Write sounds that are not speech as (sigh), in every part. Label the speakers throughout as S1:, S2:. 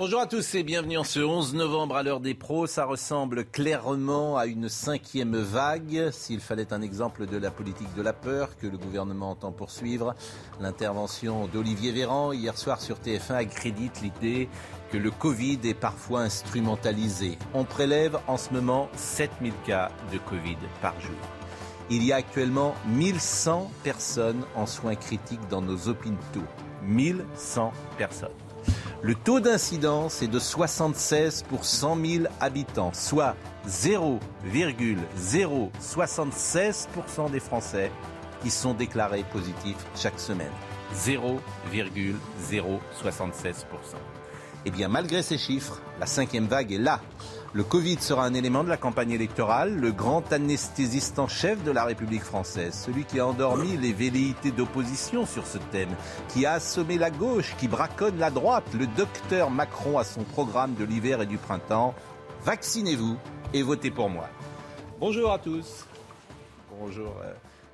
S1: Bonjour à tous et bienvenue en ce 11 novembre à l'heure des pros. Ça ressemble clairement à une cinquième vague. S'il fallait un exemple de la politique de la peur que le gouvernement entend poursuivre, l'intervention d'Olivier Véran hier soir sur TF1 accrédite l'idée que le Covid est parfois instrumentalisé. On prélève en ce moment 7000 cas de Covid par jour. Il y a actuellement 1100 personnes en soins critiques dans nos hôpitaux. 1100 personnes. Le taux d'incidence est de 76 pour 100 000 habitants, soit 0,076% des Français qui sont déclarés positifs chaque semaine. 0,076%. Eh bien, malgré ces chiffres, la cinquième vague est là. Le Covid sera un élément de la campagne électorale, le grand anesthésiste en chef de la République française, celui qui a endormi les velléités d'opposition sur ce thème, qui a assommé la gauche, qui braconne la droite. Le docteur Macron a son programme de l'hiver et du printemps. Vaccinez-vous et votez pour moi. Bonjour à tous. Bonjour.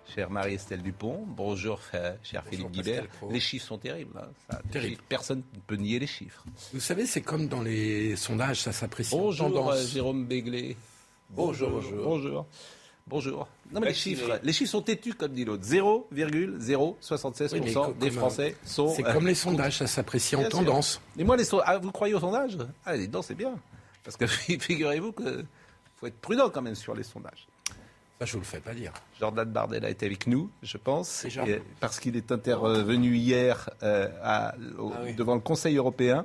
S1: Euh, Chère Marie-Estelle Dupont, bonjour euh, cher Philippe Guibert. Les chiffres sont terribles. hein. Ça,
S2: Terrible.
S1: chiffres, Personne ne peut nier les chiffres.
S2: Vous savez, c'est comme dans les sondages, ça s'apprécie en
S1: Bonjour
S2: tendance.
S1: euh, Jérôme Béglé. Bonjour, bonjour. Bonjour. Bonjour. Non mais les chiffres, les chiffres sont têtus comme dit l'autre. 0,076%
S2: Oui,
S1: des Français sont.
S2: C'est
S1: euh,
S2: comme les sondages, ça s'apprécie en tendance.
S1: Et moi, les sondages. Ah, vous croyez aux sondages? Ah, les dents, c'est bien. Parce que (laughs) figurez-vous que faut être prudent quand même sur les sondages.
S2: Ça, je vous le fais pas dire.
S1: Jordan Bardella est avec nous, je pense, et- parce qu'il est intervenu hier euh, à- au-
S2: Ah oui.
S1: devant le Conseil européen.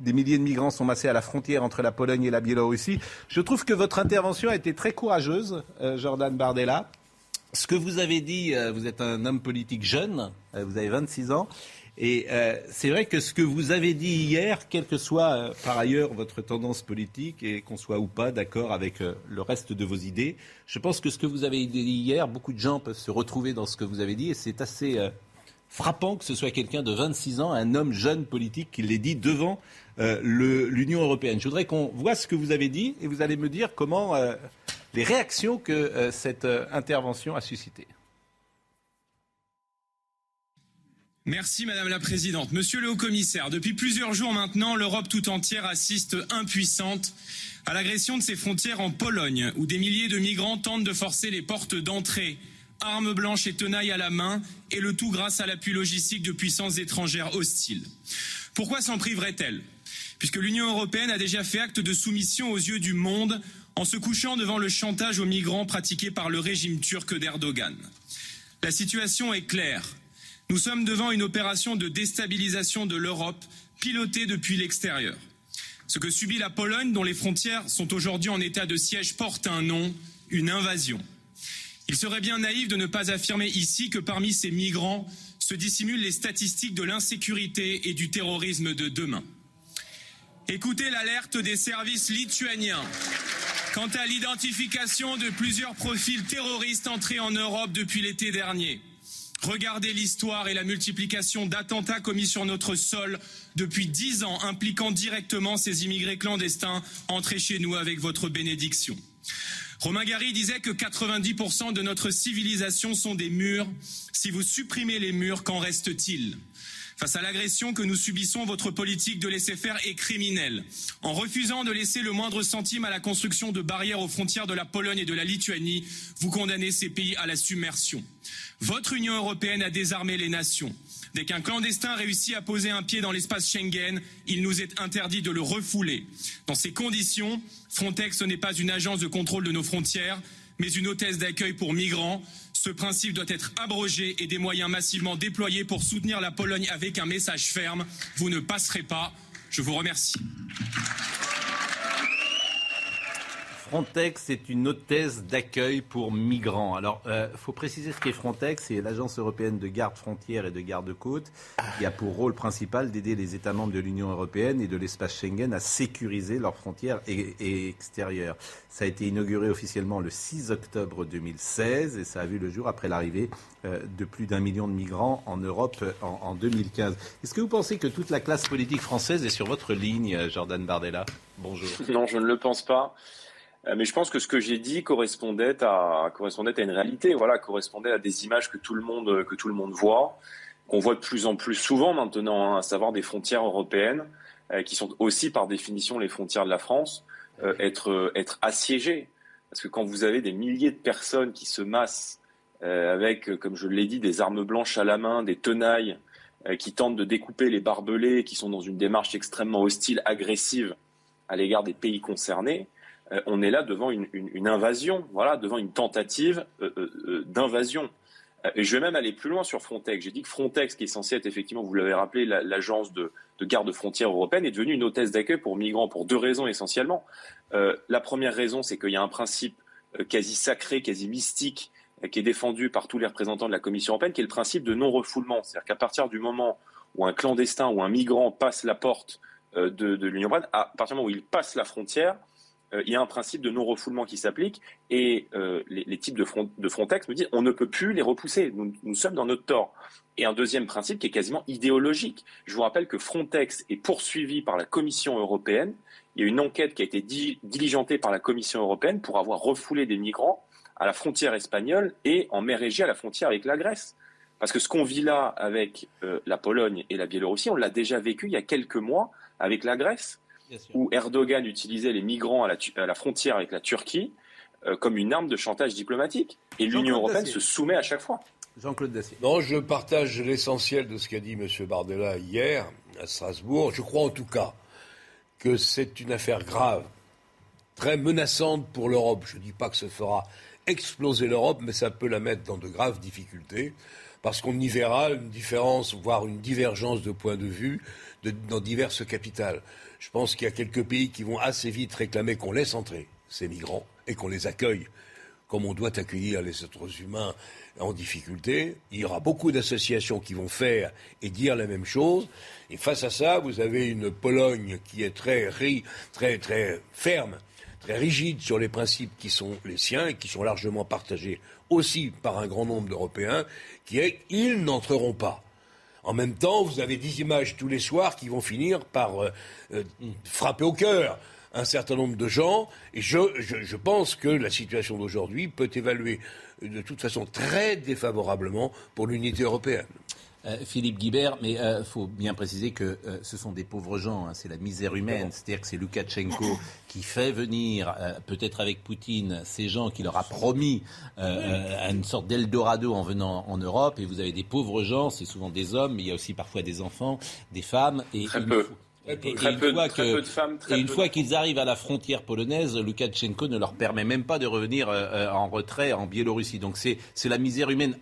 S1: Des milliers de migrants sont massés à la frontière entre la Pologne et la Biélorussie. Je trouve que votre intervention a été très courageuse, euh, Jordan Bardella. Ce que vous avez dit, euh, vous êtes un homme politique jeune, euh, vous avez 26 ans, et euh, c'est vrai que ce que vous avez dit hier, quelle que soit par ailleurs votre tendance politique, et qu'on soit ou pas d'accord avec le reste de vos idées, je pense que ce que vous avez dit hier, beaucoup de gens peuvent se retrouver dans ce que vous avez dit, et c'est assez frappant que ce soit quelqu'un de 26 ans, un homme jeune politique, qui l'ait dit devant euh, l'Union européenne. Je voudrais qu'on voit ce que vous avez dit, et vous allez me dire comment euh, les réactions que euh, cette intervention a suscitées.
S3: Merci Madame la Présidente. Monsieur le Haut-Commissaire, depuis plusieurs jours maintenant, l'Europe tout entière assiste impuissante à l'agression de ses frontières en Pologne, où des milliers de migrants tentent de forcer les portes d'entrée, armes blanches et tenailles à la main, et le tout grâce à l'appui logistique de puissances étrangères hostiles. Pourquoi s'en priverait-elle Puisque l'Union européenne a déjà fait acte de soumission aux yeux du monde en se couchant devant le chantage aux migrants pratiqué par le régime turc d'Erdogan. La situation est claire. Nous sommes devant une opération de déstabilisation de l'Europe pilotée depuis l'extérieur. Ce que subit la Pologne, dont les frontières sont aujourd'hui en état de siège, porte un nom, une invasion. Il serait bien naïf de ne pas affirmer ici que parmi ces migrants se dissimulent les statistiques de l'insécurité et du terrorisme de demain. Écoutez l'alerte des services lituaniens quant à l'identification de plusieurs profils terroristes entrés en Europe depuis l'été dernier. Regardez l'histoire et la multiplication d'attentats commis sur notre sol depuis dix ans, impliquant directement ces immigrés clandestins entrés chez nous avec votre bénédiction. Romain Gary disait que 90% de notre civilisation sont des murs. Si vous supprimez les murs, qu'en reste-t-il? Face à l'agression que nous subissons, votre politique de laisser faire est criminelle. En refusant de laisser le moindre centime à la construction de barrières aux frontières de la Pologne et de la Lituanie, vous condamnez ces pays à la submersion. Votre Union européenne a désarmé les nations. Dès qu'un clandestin réussit à poser un pied dans l'espace Schengen, il nous est interdit de le refouler. Dans ces conditions, Frontex n'est pas une agence de contrôle de nos frontières, mais une hôtesse d'accueil pour migrants. Ce principe doit être abrogé et des moyens massivement déployés pour soutenir la Pologne avec un message ferme. Vous ne passerez pas. Je vous remercie.
S1: Frontex est une hôtesse d'accueil pour migrants. Alors, il euh, faut préciser ce qu'est Frontex. C'est l'agence européenne de garde frontières et de garde-côtes qui a pour rôle principal d'aider les États membres de l'Union européenne et de l'espace Schengen à sécuriser leurs frontières et, extérieures. Ça a été inauguré officiellement le 6 octobre 2016 et ça a vu le jour après l'arrivée euh, de plus d'un million de migrants en Europe euh, en 2015. Est-ce que vous pensez que toute la classe politique française est sur votre ligne, Jordan Bardella? Bonjour.
S4: Non, je ne le pense pas. Euh, mais je pense que ce que j'ai dit correspondait à, correspondait à une réalité, voilà, correspondait à des images que tout le monde, que tout le monde voit, qu'on voit de plus en plus souvent maintenant, hein, à savoir des frontières européenques, euh, qui sont aussi par définition les frontières de la France, euh, être, être assiégées. Parce que quand vous avez des milliers de personnes qui se massent avec, comme je l'ai dit, des armes blanches à la main, des tenailles, qui tentent de découper les barbelés, qui sont dans une démarche extrêmement hostile, agressive à l'égard des pays concernés, euh, on est là devant une, invasion, voilà, devant une tentative euh, euh, d'invasion. Et je vais même aller plus loin sur Frontex. J'ai dit que Frontex, qui est censé être effectivement, vous l'avez rappelé, l'agence de, garde frontière européenne, est devenue une hôtesse d'accueil pour migrants pour deux raisons essentiellement. la première raison, c'est qu'il y a un principe quasi sacré, quasi mystique, qui est défendu par tous les représentants de la Commission européenne, qui est le principe de non-refoulement. C'est-à-dire qu'à partir du moment où un clandestin ou un migrant passe la porte de, de l'Union européenne, à partir du moment où il passe la frontière, euh, il y a un principe de non-refoulement qui s'applique et euh, les, types de, Frontex me disent on ne peut plus les repousser, nous, sommes dans notre tort. Et un deuxième principe qui est quasiment idéologique. Je vous rappelle que Frontex est poursuivi par la Commission européenne. Il y a une enquête qui a été diligentée par la Commission européenne pour avoir refoulé des migrants à la frontière espagnole et en mer Égée à la frontière avec la Grèce. Parce que ce qu'on vit là avec euh, la Pologne et la Biélorussie, on l'a déjà vécu il y a quelques mois avec la Grèce où Erdogan utilisait les migrants à la, frontière avec la Turquie euh, comme une arme de chantage diplomatique. Et l'Union européenne se soumet à chaque fois.
S2: Jean-Claude Dacier. Non, je partage l'essentiel de ce qu'a dit M. Bardella hier à Strasbourg. Je crois en tout cas que c'est une affaire grave, très menaçante pour l'Europe. Je ne dis pas que ce fera exploser l'Europe, mais ça peut la mettre dans de graves difficultés, parce qu'on y verra une différence, voire une divergence de point de vue dans diverses capitales. Je pense qu'il y a quelques pays qui vont assez vite réclamer qu'on laisse entrer ces migrants et qu'on les accueille comme on doit accueillir les êtres humains en difficulté. Il y aura beaucoup d'associations qui vont faire et dire la même chose. Et face à ça, vous avez une Pologne qui est très, très, très ferme, très rigide sur les principes qui sont les siens et qui sont largement partagés aussi par un grand nombre d'Européens, qui est ils n'entreront pas. En même temps, vous avez des images tous les soirs qui vont finir par euh, euh, frapper au cœur un certain nombre de gens. Et je, pense que la situation d'aujourd'hui peut évaluer de toute façon très défavorablement pour l'unité européenne.
S1: Euh, Philippe Guibert, mais il euh, faut bien préciser que euh, ce sont des pauvres gens, hein, c'est la misère humaine. C'est-à-dire que c'est Loukachenko qui fait venir, peut-être avec Poutine, ces gens qui leur a promis une sorte d'Eldorado en venant en Europe. Et vous avez des pauvres gens, c'est souvent des hommes, mais il y a aussi parfois des enfants, des femmes.
S4: Et Très peu.
S1: Et, une fois qu'ils arrivent à la frontière polonaise, Loukachenko ne leur permet même pas de revenir euh, euh, en retrait en Biélorussie. Donc c'est la misère humaine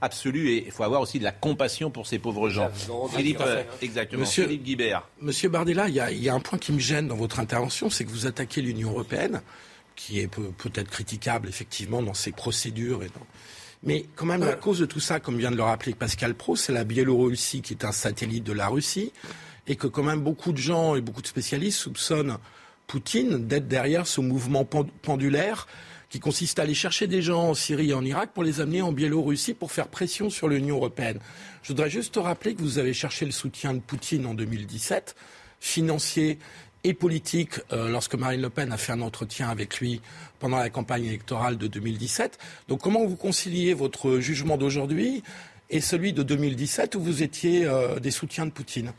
S1: absolue et il faut avoir aussi de la compassion pour ces pauvres gens. Philippe, euh, exactement.
S2: Monsieur,
S1: Philippe Guibert.
S2: Monsieur Bardella, il y, a, un point qui me gêne dans votre intervention, c'est que vous attaquez l'Union européenne, qui est peut-être critiquable effectivement dans ses procédures et Mais quand même, la cause de tout ça, comme vient de le rappeler Pascal Pro, c'est la Biélorussie qui est un satellite de la Russie et que quand même beaucoup de gens et beaucoup de spécialistes soupçonnent Poutine d'être derrière ce mouvement pendulaire qui consiste à aller chercher des gens en Syrie et en Irak pour les amener en Biélorussie pour faire pression sur l'Union européenne. Je voudrais juste rappeler que vous avez cherché le soutien de Poutine en 2017, financier et politique, euh, lorsque Marine Le Pen a fait un entretien avec lui pendant la campagne électorale de 2017. Donc comment vous conciliez votre jugement d'aujourd'hui et celui de 2017 où vous étiez euh, des soutiens de Poutine?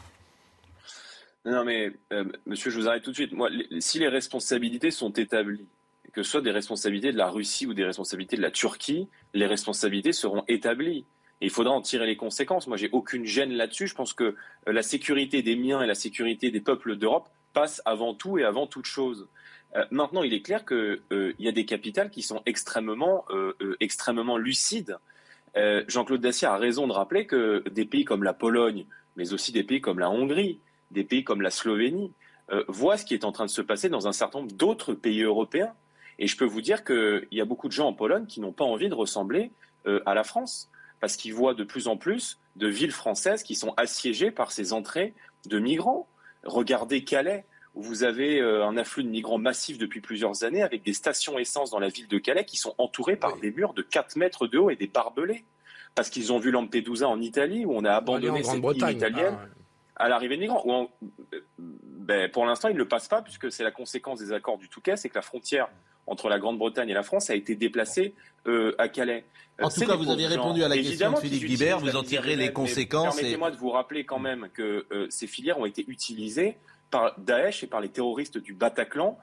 S4: Non, mais euh, monsieur, je vous arrête tout de suite. Si les responsabilités sont établies, que ce soit des responsabilités de la Russie ou des responsabilités de la Turquie, les responsabilités seront établies. Il faudra en tirer les conséquences. Moi, j'ai aucune gêne là-dessus. Je pense que euh, la sécurité des miens et la sécurité des peuples d'Europe passent avant tout et avant toute chose. Euh, maintenant, il est clair qu'il y a des capitales qui sont extrêmement, extrêmement lucides. Jean-Claude Dacier a raison de rappeler que des pays comme la Pologne, mais aussi des pays comme la Hongrie, des pays comme la Slovénie, euh, voient ce qui est en train de se passer dans un certain nombre d'autres pays européens. Et je peux vous dire qu'il y a beaucoup de gens en Pologne qui n'ont pas envie de ressembler euh, à la France, parce qu'ils voient de plus en plus de villes françaises qui sont assiégées par ces entrées de migrants. Regardez Calais, où vous avez euh, un afflux de migrants massif depuis plusieurs années, avec des stations essence dans la ville de Calais qui sont entourées par des murs de 4 mètres de haut et des barbelés. Parce qu'ils ont vu Lampedusa en Italie, où on a abandonné cette île italienne. Ah, à l'arrivée des migrants. ben, pour l'instant, ils ne le passent pas, puisque c'est la conséquence des accords du Touquet, c'est que la frontière entre la Grande-Bretagne et la France a été déplacée euh, à Calais.
S1: En tout cas, vous avez répondu à la question de Philippe Guibert, vous en tirerez les conséquences.
S4: Permettez-moi de vous rappeler quand même que euh, ces filières ont été utilisées par Daesh et par les terroristes du Bataclan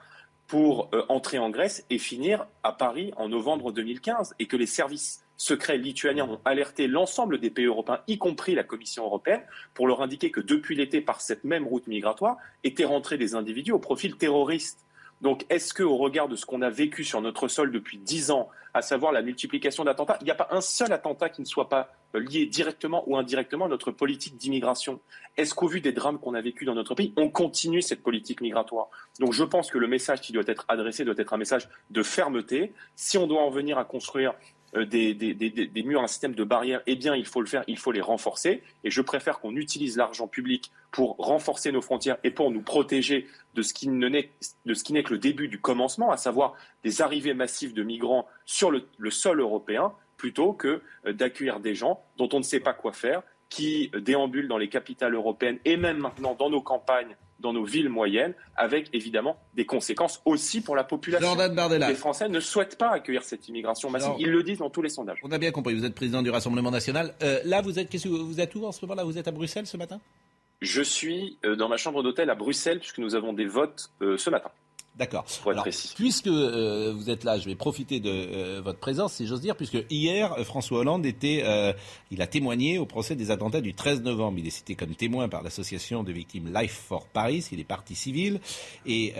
S4: pour euh, entrer en Grèce et finir à Paris en novembre 2015, et que les services secrets lituaniens ont alerté l'ensemble des pays européens, y compris la Commission européenne, pour leur indiquer que depuis l'été, par cette même route migratoire, étaient rentrés des individus au profil terroriste. Donc, est-ce qu'au regard de ce qu'on a vécu sur notre sol depuis dix ans, à savoir la multiplication d'attentats, il n'y a pas un seul attentat qui ne soit pas lié directement ou indirectement à notre politique d'immigration? Est-ce qu'au vu des drames qu'on a vécus dans notre pays, on continue cette politique migratoire? Donc, je pense que le message qui doit être adressé doit être un message de fermeté. Si on doit en venir à construire euh, des, des, murs, un système de barrières, eh bien, il faut le faire, il faut les renforcer. Et je préfère qu'on utilise l'argent public pour renforcer nos frontières et pour nous protéger de ce qui n'est que le début du commencement, à savoir des arrivées massives de migrants sur le, sol européen, plutôt que euh, d'accueillir des gens dont on ne sait pas quoi faire, qui déambulent dans les capitales européennes et même maintenant dans nos campagnes dans nos villes moyennes, avec évidemment des conséquences aussi pour la population.
S1: Jordan Bardella.
S4: Les Français ne souhaitent pas accueillir cette immigration massive. Ils le disent dans tous les sondages.
S1: On a bien compris. Vous êtes président du Rassemblement national. Euh, là, vous êtes, vous êtes où en ce moment Là, vous êtes à Bruxelles ce matin?
S4: Je suis euh, dans ma chambre d'hôtel à Bruxelles puisque nous avons des votes euh, ce matin.
S1: D'accord. Puisque euh, vous êtes là, je vais profiter de euh, votre présence, si j'ose dire, puisque hier, euh, François Hollande était, il a témoigné au procès des attentats du 13 novembre. Il est cité comme témoin par l'association de victimes Life for Paris. Il est parti civil et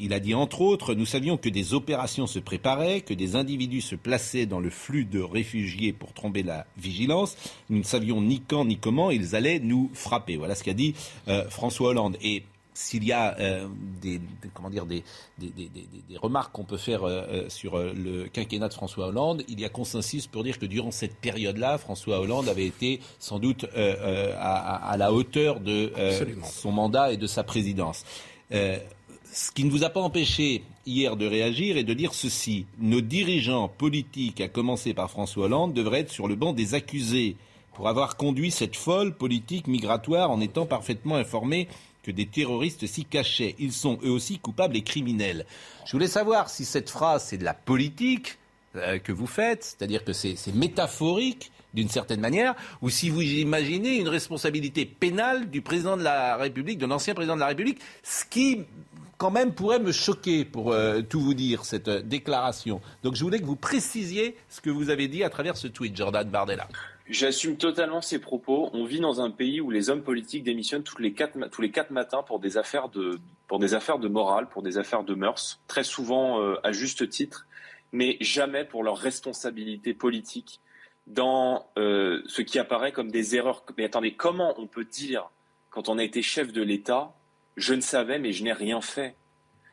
S1: il a dit entre autres, nous savions que des opérations se préparaient, que des individus se plaçaient dans le flux de réfugiés pour tromper la vigilance. Nous ne savions ni quand ni comment ils allaient nous frapper. Voilà ce qu'a dit François Hollande. Et s'il y a euh, des, comment dire, des, remarques qu'on peut faire euh, euh, sur le quinquennat de François Hollande, il y a consensus pour dire que durant cette période-là, François Hollande avait été sans doute à, la hauteur de son mandat et de sa présidence. ce qui ne vous a pas empêché hier de réagir et de dire ceci. Nos dirigeants politiques, à commencer par François Hollande, devraient être sur le banc des accusés pour avoir conduit cette folle politique migratoire en étant parfaitement informés que des terroristes s'y cachaient. Ils sont eux aussi coupables et criminels. Je voulais savoir si cette phrase, c'est de la politique euh, que vous faites, c'est-à-dire que c'est métaphorique d'une certaine manière, ou si vous imaginez une responsabilité pénale du président de la République, de l'ancien président de la République, ce qui quand même pourrait me choquer, pour euh, tout vous dire, cette euh, déclaration. Donc je voulais que vous précisiez ce que vous avez dit à travers ce tweet, Jordan Bardella.
S4: J'assume totalement ces propos. On vit dans un pays où les hommes politiques démissionnent tous les quatre, tous les quatre matins pour des affaires de, pour des affaires de morale, pour des affaires de mœurs, très souvent euh, à juste titre, mais jamais pour leur responsabilité politique dans euh, ce qui apparaît comme des erreurs. Mais attendez, comment on peut dire, quand on a été chef de l'État, je ne savais mais je n'ai rien fait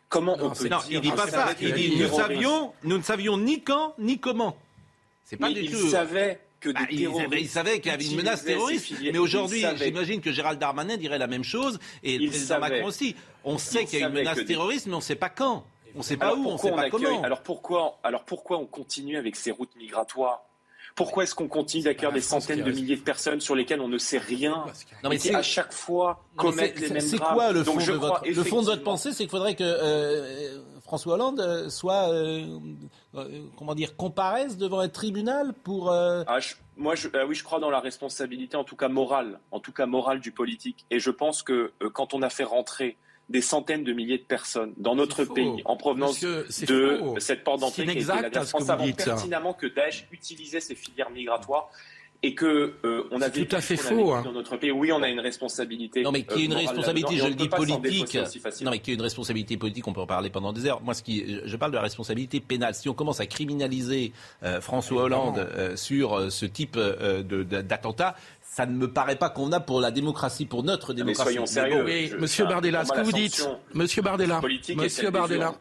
S4: Comment on peut
S1: non,
S4: dire
S1: il dit pas ça. Il dit nous savions, nous ne savions ni quand ni comment.
S4: C'est pas mais du il tout. savait bah,
S1: il, savait qu'il y avait une menace terroriste. Mais aujourd'hui, j'imagine que Gérald Darmanin dirait la même chose et le président Macron aussi. On sait qu'il y a une menace terroriste, mais on ne sait pas quand. On ne sait pas où, on ne sait pas comment.
S4: Alors pourquoi, alors pourquoi on continue avec ces routes migratoires? Pourquoi est-ce qu'on continue d'accueillir des centaines de milliers de personnes sur lesquelles on ne sait rien non, mais à chaque fois commettre les mêmes
S1: C'est quoi le fond, de votre, le fond de votre pensée C'est qu'il faudrait que euh, François Hollande euh, soit, euh, comment dire, comparaisse devant un tribunal pour.
S4: Ah, moi, je, oui, je crois dans la responsabilité, en tout cas morale, en tout cas morale du politique. Et je pense que quand on a fait rentrer des centaines de milliers de personnes dans notre pays en provenance de cette porte d'entrée qui était la France avant pertinemment que Daesh utilisait ces filières migratoires et que euh, on a
S1: tout à fait faux
S4: hein. dans notre pays. Oui, on a une responsabilité.
S1: Non, mais qui est une euh, responsabilité, je le dis politique. Non, mais qui est une responsabilité politique, on peut en parler pendant des heures. Moi, ce qui, je parle de la responsabilité pénale. Si on commence à criminaliser euh, François Hollande sur ce type d'attentat, ça ne me paraît pas convenable pour la démocratie, pour notre démocratie.
S4: Mais soyons sérieux.
S5: Monsieur Bardella, ce que vous dites, Monsieur Bardella, Monsieur Bardella,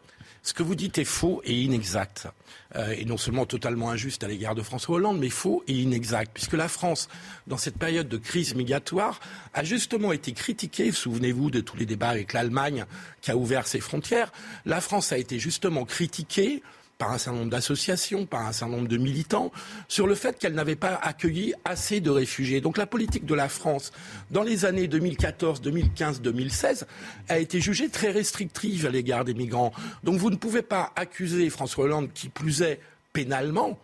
S5: Ce que vous dites est faux et inexact. Euh, et non seulement totalement injuste à l'égard de François Hollande, mais faux et inexact, puisque la France, dans cette période de crise migratoire, a justement été critiquée, souvenez-vous de tous les débats avec l'Allemagne qui a ouvert ses frontières, la France a été justement critiquée par un certain nombre d'associations, par un certain nombre de militants, sur le fait qu'elle n'avait pas accueilli assez de réfugiés. Donc la politique de la France, dans les années 2014, 2015, 2016, a été jugée très restrictive à l'égard des migrants. Donc vous ne pouvez pas accuser François Hollande, qui plus est pénalement, on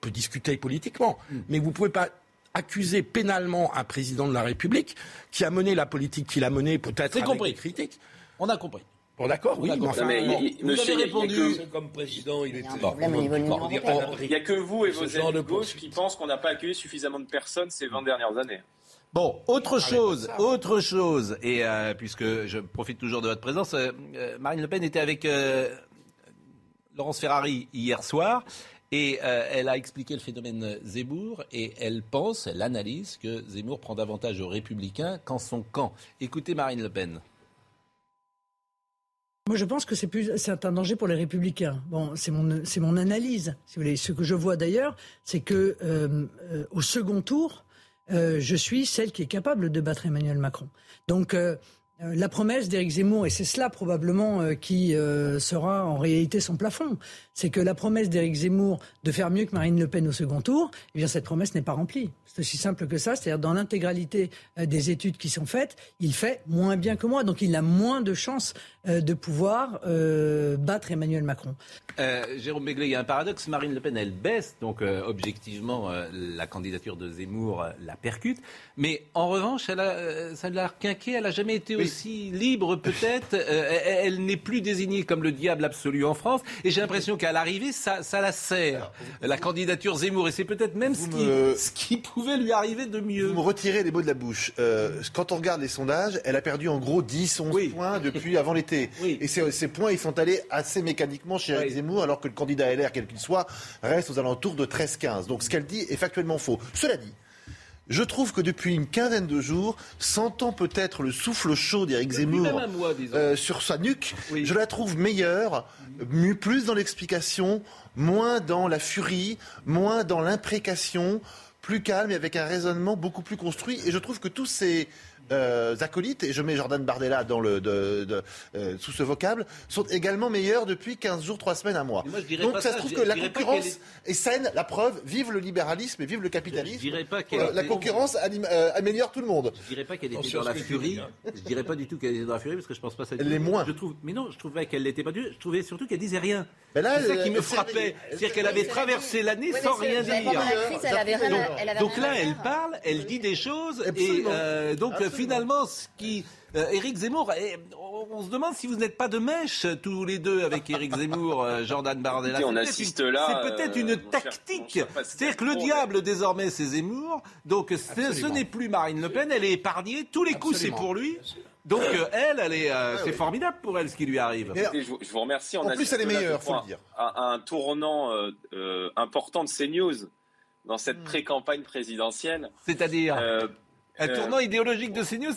S5: peut discuter politiquement, mm. mais vous ne pouvez pas accuser pénalement un président de la République qui a mené la politique qu'il a menée, peut-être avec des critiques.
S1: On a compris.
S5: Bon, d'accord, oui.
S4: Mais enfin, vous avez répondu.
S2: Comme président, il était.
S4: Il n'y a que vous et vos amis de gauche qui pensent qu'on n'a pas accueilli suffisamment de personnes ces 20 dernières années.
S1: Bon, autre chose, autre chose, et euh, puisque je profite toujours de votre présence, euh, euh, Marine Le Pen était avec Laurence Ferrari hier soir. Et elle a expliqué le phénomène Zemmour et elle pense, elle analyse que Zemmour prend davantage aux républicains qu'en son camp. Écoutez Marine Le Pen.
S6: Moi, je pense que c'est plus, c'est un danger pour les républicains. Bon, c'est mon, c'est mon analyse. Si vous voulez, ce que je vois d'ailleurs, c'est que euh, euh, au second tour, euh, je suis celle qui est capable de battre Emmanuel Macron. Donc euh, la promesse d'Éric Zemmour, et c'est cela probablement euh, qui euh, sera en réalité son plafond, c'est que la promesse d'Éric Zemmour de faire mieux que Marine Le Pen au second tour, eh bien cette promesse n'est pas remplie. C'est aussi simple que ça, c'est-à-dire dans l'intégralité des études qui sont faites, il fait moins bien que moi, donc il a moins de chances de pouvoir battre Emmanuel Macron.
S1: Jérôme Begley, il y a un paradoxe, Marine Le Pen, elle baisse, donc objectivement la candidature de Zemmour la percute, mais en revanche, elle a, ça l'a quinqué, elle n'a jamais été aussi libre peut-être. Euh, elle, n'est plus désignée comme le diable absolu en France. Et j'ai l'impression qu'à l'arrivée, ça, ça, la sert, la candidature Zemmour. Et c'est peut-être même ce qui, ce qui, pouvait lui arriver de mieux.
S7: Vous me retirez les mots de la bouche. Euh, quand on regarde les sondages, elle a perdu en gros 10, 11 points depuis avant l'été. Et ces, ces, points, ils sont allés assez mécaniquement chez Eric Zemmour, alors que le candidat LR, quel qu'il soit, reste aux alentours de 13-15. Donc ce qu'elle dit est factuellement faux. Cela dit, je trouve que depuis une quinzaine de jours, sentant peut-être le souffle chaud d'Éric Zemmour euh, sur sa nuque, je la trouve meilleure, plus dans l'explication, moins dans la furie, moins dans l'imprécation, plus calme et avec un raisonnement beaucoup plus construit. Et je trouve que tous ces euh, acolytes, et je mets Jordan Bardella dans le, de, euh, sous ce vocable, sont également meilleurs depuis 15 jours, 3 semaines, un mois. Donc ça, se trouve que la concurrence est... saine, la preuve, vive le libéralisme et vive le capitalisme.
S1: Je, pas
S7: euh, la concurrence améliore tout le monde.
S1: Je dirais pas qu'elle était dans la furie. Je dirais pas du tout qu'elle était dans la furie parce que je pense pas ça.
S7: Elle l'est moins.
S1: Je trouve, mais non, je trouvais qu'elle l'était pas du Je trouvais surtout qu'elle disait rien. C'est ça qui me frappait. C'est-à-dire qu'elle avait traversé l'année sans rien dire. Donc là, elle parle, elle dit des choses et donc finalement, ce qui. Euh, Éric Zemmour, on se demande si vous n'êtes pas de mèche tous les deux avec Éric Zemmour, euh, (laughs) Jordan Bardella.
S4: On assiste là.
S1: C'est peut-être une euh, tactique. C'est-à-dire que le diable désormais c'est Zemmour. Donc ce, n'est plus Marine Le Pen. Elle est épargnée. Tous les coups c'est pour lui. Donc elle, elle est, c'est formidable pour elle ce qui lui arrive.
S4: je, vous remercie.
S7: en plus, elle est meilleure, faut le dire.
S4: Un, un tournant important de CNews dans cette hmm. pré-campagne présidentielle.
S1: C'est-à-dire un euh, tournant idéologique de CNews,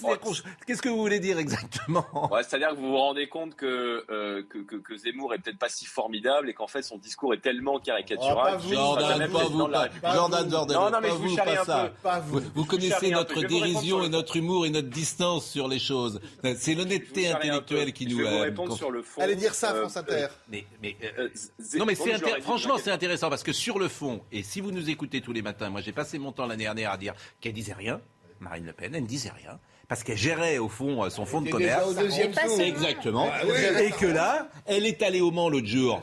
S1: qu'est-ce que vous voulez dire exactement?
S4: C'est-à-dire que vous vous rendez compte que, euh, que, que, que, Zemmour est peut-être pas si formidable et qu'en fait son discours est tellement caricatural.
S1: Oh, Jordan, pas vous, Jordan, Jordan, non, non, mais vous, pas, ça. vous. vous, connaissez notre dérision et notre humour et notre distance sur les choses. C'est l'honnêteté intellectuelle qui nous. Je
S4: vais vous euh, répondre sur le fond.
S7: Allez dire ça, France Inter.
S1: Mais, mais non, mais c'est franchement, c'est intéressant parce que sur le fond, et si vous nous écoutez tous les matins, moi j'ai passé mon temps l'année dernière à dire qu'elle disait rien. Marine Le Pen, elle ne disait rien parce qu'elle gérait au fond euh, son fonds de commerce. Exactement. Ah et que là, elle est allée au Mans l'autre jour.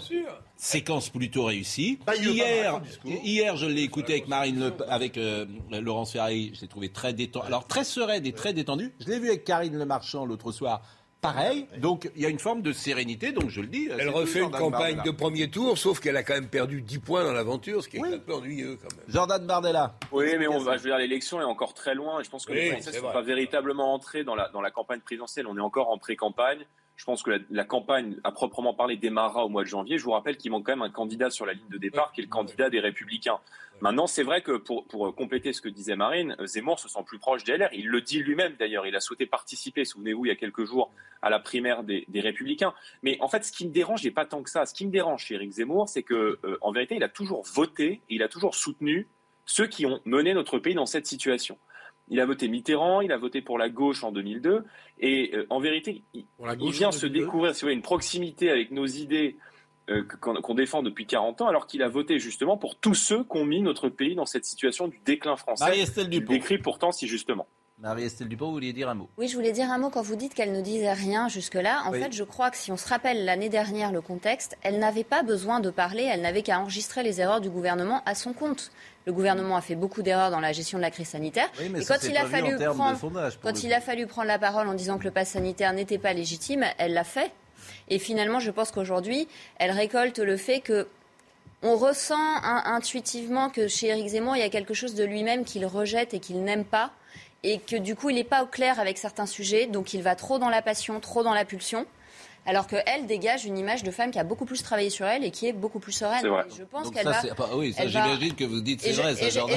S1: Séquence plutôt réussie. Hier, hier, je l'ai écouté avec Marine Le, avec euh, Laurence Ferrari. Je l'ai trouvé très détendu. Alors très sereine et très détendue. Je l'ai vu avec Karine Le Marchand l'autre soir pareil. Donc il y a une forme de sérénité, donc je le dis.
S2: Elle refait une campagne de premier tour, sauf qu'elle a quand même perdu 10 points dans l'aventure, ce qui est un peu ennuyeux quand même.
S1: Jordan Bardella.
S4: Oui, mais on va, je veux dire, l'élection est encore très loin. Et je pense que les Français ne sont pas véritablement entrés dans la, dans la campagne présidentielle. On est encore en pré-campagne. Je pense que la, campagne, à proprement parler, démarrera au mois de janvier. Je vous rappelle qu'il manque quand même un candidat sur la ligne de départ, qui est le candidat des Républicains. Maintenant, c'est vrai que pour, pour, compléter ce que disait Marine, Zemmour se sent plus proche des LR. Il le dit lui-même d'ailleurs. Il a souhaité participer, souvenez-vous, il y a quelques jours, à la primaire des, des, Républicains. Mais en fait, ce qui me dérange, et pas tant que ça, ce qui me dérange chez Éric Zemmour, c'est que, euh, en vérité, il a toujours voté et il a toujours soutenu ceux qui ont mené notre pays dans cette situation. Il a voté Mitterrand, il a voté pour la gauche en 2002, et euh, en vérité, il, vient se découvrir si vous une proximité avec nos idées euh, qu'on défend depuis 40 ans, alors qu'il a voté justement pour tous ceux qui ont mis notre pays dans cette situation du déclin français.
S1: Marie-Estelle Dupont.
S4: décrit pourtant si justement.
S1: Marie-Estelle Dupont, vous vouliez dire un mot?
S8: Oui, je voulais dire un mot quand vous dites qu'elle ne disait rien jusque-là. En fait, je crois que si on se rappelle l'année dernière le contexte, elle n'avait pas besoin de parler, elle n'avait qu'à enregistrer les erreurs du gouvernement à son compte. Le gouvernement a fait beaucoup d'erreurs dans la gestion de la crise sanitaire.
S1: et quand il a fallu prendre,
S8: quand il a fallu prendre la parole en disant que le pass sanitaire n'était pas légitime, elle l'a fait. Et finalement, je pense qu'aujourd'hui, elle récolte le fait que on ressent intuitivement que chez Éric Zemmour, il y a quelque chose de lui-même qu'il rejette et qu'il n'aime pas et que du coup il n'est pas au clair avec certains sujets, donc il va trop dans la passion, trop dans la pulsion. Alors qu'elle dégage une image de femme qui a beaucoup plus travaillé sur elle et qui est beaucoup plus sereine.
S1: je pense qu'elle va. oui, ça j'imagine que vous dites c'est vrai, ça, genre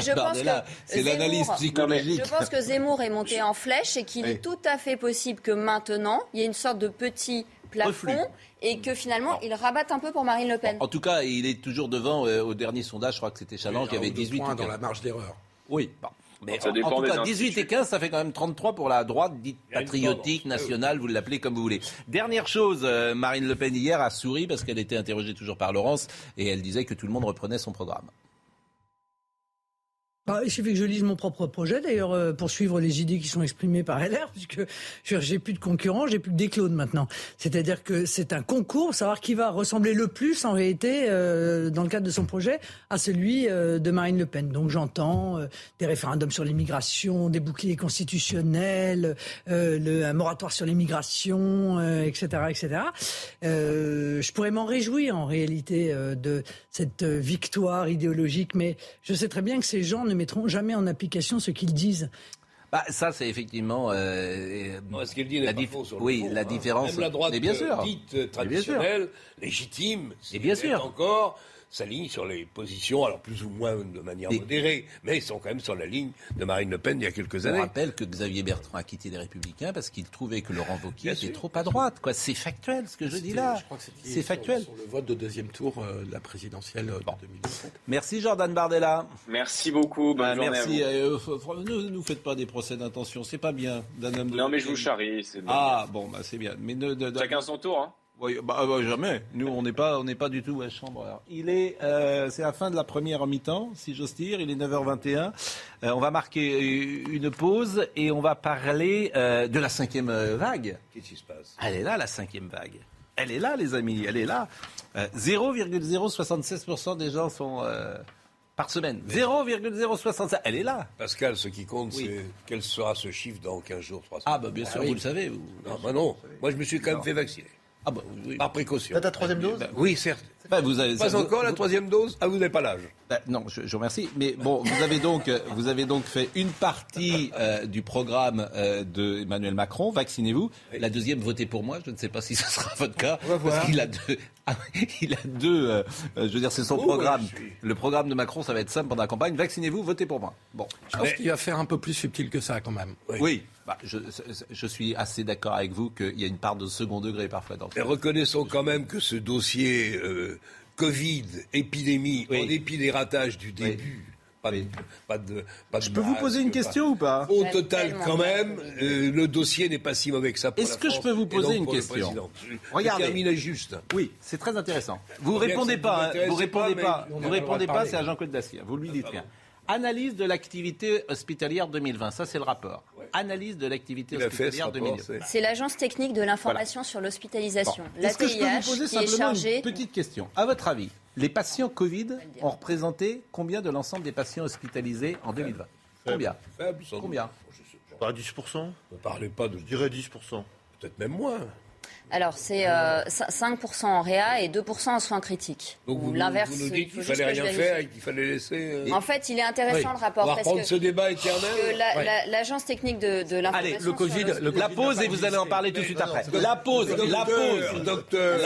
S1: C'est l'analyse psychologique.
S8: Je pense que Zemmour est monté en flèche et qu'il est tout à fait possible que maintenant, il y ait une sorte de petit plafond et que finalement il rabatte un peu pour Marine Le Pen.
S1: En tout cas, il est toujours devant euh, au dernier sondage, je crois que c'était Challenge, il y avait 18
S5: points dans la marge d'erreur.
S1: Oui, bon. Mais en, tout cas, 18 et 15, ça fait quand même 33 pour la droite dite patriotique, nationale, vous l'appelez comme vous voulez. Dernière chose, euh, Marine Le Pen hier a souri parce qu'elle était interrogée toujours par Laurence et elle disait que tout le monde reprenait son programme.
S6: Bah, il suffit que je lise mon propre projet, d'ailleurs, euh, pour suivre les idées qui sont exprimées par LR, (laughs) puisque j'ai plus de concurrents, j'ai plus que des clones maintenant. C'est-à-dire que c'est un concours, savoir qui va ressembler le plus, en réalité, euh, dans le cadre de son projet, à celui euh, de Marine Le Pen. Donc j'entends des référendums sur l'immigration, des boucliers constitutionnels, un moratoire sur l'immigration, etc., etc. je pourrais m'en réjouir, en réalité, de cette victoire idéologique, mais je sais très bien que ces gens ne mettront jamais en application ce qu'ils disent.
S1: Bah, ça, c'est effectivement. Euh,
S2: ce qu'il dit
S1: la, oui, la différence.
S2: Même la droite bien sûr. dite traditionnelle, légitime,
S1: et bien sûr.
S2: encore s'alignent sur les positions, alors plus ou moins de manière modérée, mais ils sont quand même sur la ligne de Marine Le Pen il y a quelques années.
S1: Je rappelle que Xavier Bertrand a quitté les Républicains parce qu'il trouvait que Laurent Wauquiez était trop à droite. Quoi. C'est factuel ce que je dis là. C'est factuel.
S5: Sur, le vote de deuxième tour euh, de la présidentielle euh, de 2017.
S1: Merci Jordan Bardella.
S4: Merci beaucoup. Bonne
S1: bah, merci. Euh, ne nous faites pas des procès d'intention. C'est pas bien d'un homme.
S4: Non, mais je vous charrie.
S1: Ah bon, bah, c'est bien. Mais
S4: Chacun son tour. Hein.
S1: Oui, bah, bah, jamais. Nous, on n'est pas, on n'est pas du tout à chambre. il est, euh, c'est la fin de la première mi-temps, si j'ose dire. Il est 9h21. Euh, on va marquer une pause et on va parler euh, de la cinquième vague.
S2: Qu'est-ce qui se passe?
S1: Elle est là, la cinquième vague. Elle est là, les amis. Elle est là. 0,076% des gens sont par semaine. 0,067. Elle est là.
S2: Pascal, ce qui compte, c'est quel sera ce chiffre dans 15 jours, 3
S1: Ah, bah, bien sûr, vous le savez.
S2: Non, bah non. Moi, je me suis quand même fait vacciner.
S1: Ah bah,
S2: Par précaution.
S7: T'as ta troisième dose
S2: Oui, certes.
S1: Bah, vous
S2: avez, pas encore la troisième dose Ah, vous n'avez pas l'âge
S1: bah, Non, je, vous remercie. Mais bon, vous avez donc, vous avez donc fait une partie euh, du programme euh, de Emmanuel Macron. Vaccinez-vous. La deuxième, votez pour moi. Je ne sais pas si ce sera votre cas.
S2: On va voir.
S1: Parce qu'il a deux. Ah, il a deux. Euh, je veux dire, c'est son oh, programme. Le programme de Macron, ça va être simple pendant la campagne. Vaccinez-vous, votez pour moi. Bon.
S5: Je pense qu'il va faire un peu plus subtil que ça, quand même.
S1: oui. Bah, je, suis assez d'accord avec vous qu'il y a une part de second degré parfois dans
S2: Mais reconnaissons quand même que ce dossier euh, Covid, épidémie, en dépit des ratages du début, Pas de, pas de,
S1: Je peux vous poser une question ou pas?
S2: Au total, quand même, euh, le dossier n'est pas si mauvais que ça.
S1: Est-ce que je peux vous poser une question?
S2: Regardez. juste.
S1: Oui, c'est très intéressant. Vous répondez pas. Hein. Vous répondez pas. Vous répondez pas. C'est à Jean-Claude Dacier. Vous lui dites rien. Analyse de l'activité hospitalière 2020. Ça, c'est le rapport. Analyse de l'activité hospitalière 2020.
S8: C'est l'agence technique de l'information sur l'hospitalisation.
S1: Est-ce que je peux vous poser simplement une petite question À votre avis, les patients Covid ont représenté combien de l'ensemble des patients hospitalisés en 2020 Combien
S2: Faible,
S1: Combien
S7: Pas 10%
S2: Ne parlez pas de...
S7: Je dirais 10%.
S2: Peut-être même moins.
S8: Alors, c'est 5% en réa et 2% en soins critiques.
S2: Donc, vous, l'inverse. Vous nous dites qu'il fallait rien faire et qu'il fallait laisser.
S8: En fait, il est intéressant le rapport.
S2: On va reprendre ce débat éternel.
S8: L'agence technique de, de l'information.
S1: Allez, le Covid, la pause et vous allez en parler tout de suite après. La pause, la pause, docteur.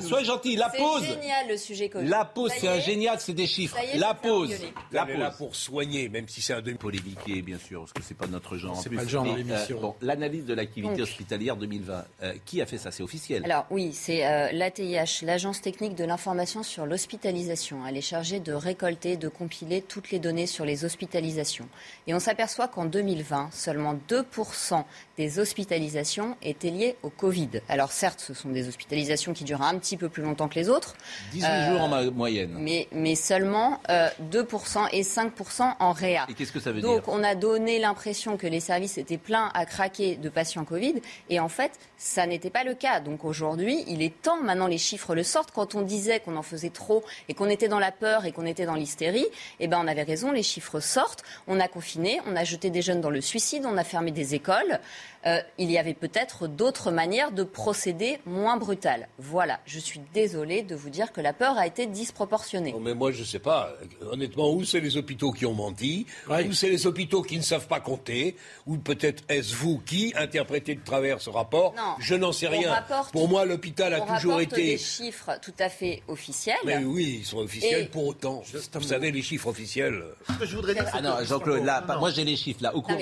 S1: Soyez gentil, la pause.
S8: C'est génial le sujet Covid.
S1: La pause, c'est un génial, c'est des chiffres. La pause.
S2: La pause. là pour soigner, même si c'est un demi
S1: polémiqué, bien sûr, parce que c'est pas notre genre.
S5: C'est pas le genre
S1: d'émission. l'analyse de l'activité hospitalière 2020, qui a fait ça C'est officiel.
S8: Alors oui, c'est euh, l'ATIH, l'Agence technique de l'information sur l'hospitalisation. Elle est chargée de récolter, de compiler toutes les données sur les hospitalisations. Et on s'aperçoit qu'en 2020, seulement 2% des hospitalisations étaient liées au Covid. Alors certes, ce sont des hospitalisations qui durent un petit peu plus longtemps que les autres.
S1: 18 jours en moyenne.
S8: Mais, mais seulement 2% et 5% en réa.
S1: Et qu'est-ce que ça veut
S8: dire?
S1: Donc
S8: on a donné l'impression que les services étaient pleins à craquer de patients Covid. Et en fait, ça n'était pas le cas. Donc aujourd'hui, il est temps, maintenant les chiffres le sortent. Quand on disait qu'on en faisait trop et qu'on était dans la peur et qu'on était dans l'hystérie, eh ben on avait raison, les chiffres sortent. On a confiné, on a jeté des jeunes dans le suicide, on a fermé des écoles. Euh, il y avait peut-être d'autres manières de procéder moins brutales. Voilà, je suis désolée de vous dire que la peur a été disproportionnée.
S2: mais moi, je ne sais pas. Honnêtement, où c'est les hôpitaux qui ont menti Où c'est les hôpitaux qui ne savent pas compter Ou peut-être est-ce vous qui interprétez de travers ce rapport
S8: non,
S2: Je n'en sais rien. Pour moi, l'hôpital a toujours été.
S8: des chiffres tout à fait officiels.
S2: Mais oui, ils sont officiels pour autant. Vous savez, les chiffres officiels.
S7: je voudrais dire.
S1: Ah non, Jean-Claude, là, moi j'ai les chiffres là. Au cours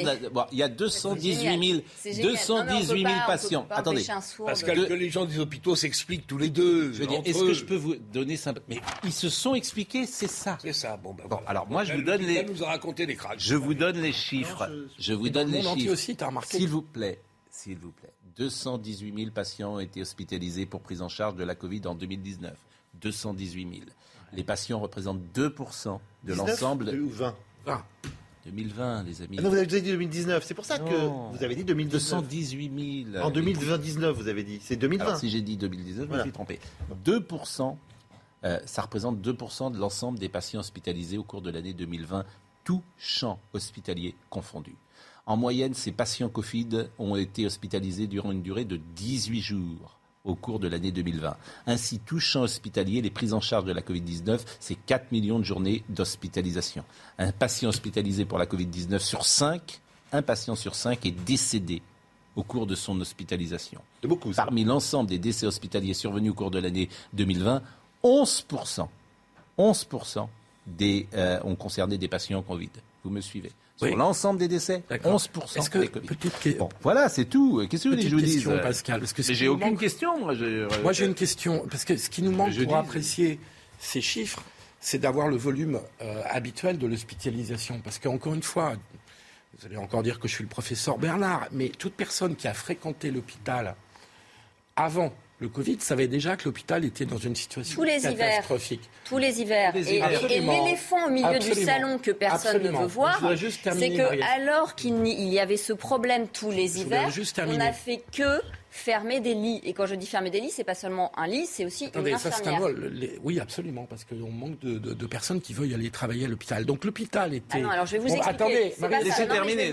S1: il y a 218 000 218 000 patients. Attendez.
S2: Parce que, les gens des hôpitaux s'expliquent tous les deux.
S1: Je veux dire, est-ce que je peux vous donner simplement. Mais ils se sont expliqués, c'est ça.
S2: C'est ça. Bon, ben
S1: alors moi, je vous donne les.
S2: nous a raconté des cracks.
S1: Je vous donne les chiffres. je... vous donne les chiffres.
S5: aussi, as remarqué.
S1: S'il vous plaît. S'il vous plaît. 218 000 patients ont été hospitalisés pour prise en charge de la Covid en 2019. 218 000. Les patients représentent 2% de l'ensemble.
S7: Ou 20
S1: 20. 2020, les amis.
S7: Ah non, vous avez dit 2019. C'est pour ça que vous avez dit 2019.
S1: 218 000.
S7: En 2019, vous avez dit. C'est 2020.
S1: Alors, si j'ai dit 2019, je me suis trompé. 2%, euh, ça représente 2% de l'ensemble des patients hospitalisés au cours de l'année 2020, tout champ hospitalier confondu. En moyenne, ces patients Covid ont été hospitalisés durant une durée de 18 jours au cours de l'année 2020. Ainsi, tout champ hospitalier, les prises en charge de la Covid-19, c'est 4 millions de journées d'hospitalisation. Un patient hospitalisé pour la Covid-19 sur 5, un patient sur 5 est décédé au cours de son hospitalisation.
S7: beaucoup,
S1: Parmi l'ensemble des décès hospitaliers survenus au cours de l'année 2020, 11%, 11% des, euh, ont concerné des patients Covid. Vous me suivez sur l'ensemble des décès, 11% Est-ce que bon, voilà, c'est tout. Qu'est-ce que vous voulez que je vous dise?
S5: Pascal, parce que
S1: j'ai aucune question. Moi,
S5: j'ai une question parce que ce qui nous manque pour apprécier ces chiffres, c'est d'avoir le volume euh, habituel de l'hospitalisation. Parce qu'encore une fois, vous allez encore dire que je suis le professeur Bernard, mais toute personne qui a fréquenté l'hôpital avant le Covid savait déjà que l'hôpital était dans une situation catastrophique.
S8: tous les hivers. Et, l'éléphant au milieu du salon que personne ne veut voir, c'est que alors qu'il y avait ce problème tous les hivers, on n'a fait que fermer des lits. Et quand je dis fermer des lits, c'est pas seulement un lit, c'est aussi une infirmière.
S5: Oui, absolument, parce qu'on manque de, personnes qui veulent aller travailler à l'hôpital. Donc l'hôpital était. Ah
S8: non, alors je vais vous expliquer.
S5: Attendez,
S1: laissez terminer.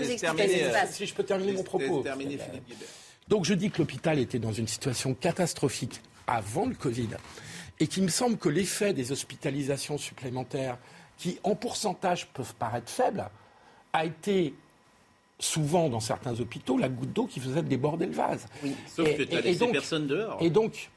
S5: Si je peux terminer mon propos. Donc je dis que l'hôpital était dans une situation catastrophique avant le Covid et qu'il me semble que l'effet des hospitalisations supplémentaires, qui en pourcentage peuvent paraître faibles, a été souvent dans certains hôpitaux la goutte d'eau qui faisait déborder le vase.
S1: Oui, sauf que tu as laissé personne dehors.
S5: Et donc,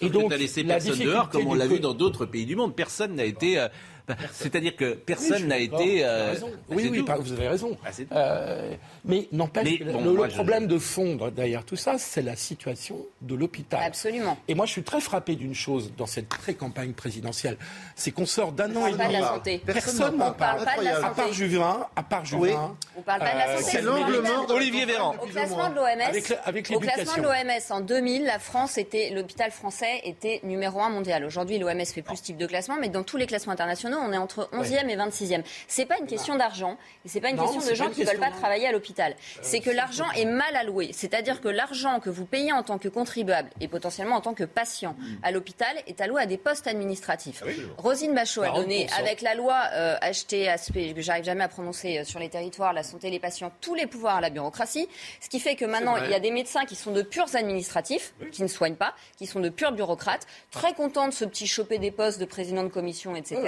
S1: et donc, tu as laissé personne dehors, comme on l'a vu dans d'autres pays du monde. Personne n'a été. (laughs) C'est-à-dire que personne n'a été.
S5: Euh, oui, oui, vous avez raison. Ah, euh, mais n'empêche, le, problème de fond derrière tout ça, c'est la situation de l'hôpital.
S8: Absolument.
S5: Et moi, je suis très frappé d'une chose dans cette pré-campagne présidentielle, c'est qu'on sort d'un an et
S8: demi. santé.
S5: Personne n'en parle.
S8: Pas de la santé.
S5: À part Juvin, à part Juvin.
S8: On parle pas de la santé.
S1: C'est l'angle mort d'Olivier Véran.
S8: Au classement de l'OMS, au classement de l'OMS en 2000, la France était, l'hôpital français était numéro un mondial. Aujourd'hui, l'OMS fait plus ce type de classement, mais dans tous les classements internationaux On est entre 11e et 26e. C'est pas une question d'argent, et c'est pas une question de gens qui ne veulent pas travailler à l'hôpital. Euh, c'est que l'argent est mal alloué. C'est-à-dire que l'argent que vous payez en tant que contribuable et potentiellement en tant que patient à l'hôpital est alloué à des postes administratifs. Ah Rosine Bachot a donné, avec la loi euh, HTSP, que j'arrive jamais à prononcer euh, sur les territoires, la santé, les patients, tous les pouvoirs à la bureaucratie. Ce qui fait que maintenant, il y a des médecins qui sont de purs administratifs, qui ne soignent pas, qui sont de purs bureaucrates, très contents de ce petit choper des postes de président de commission, etc.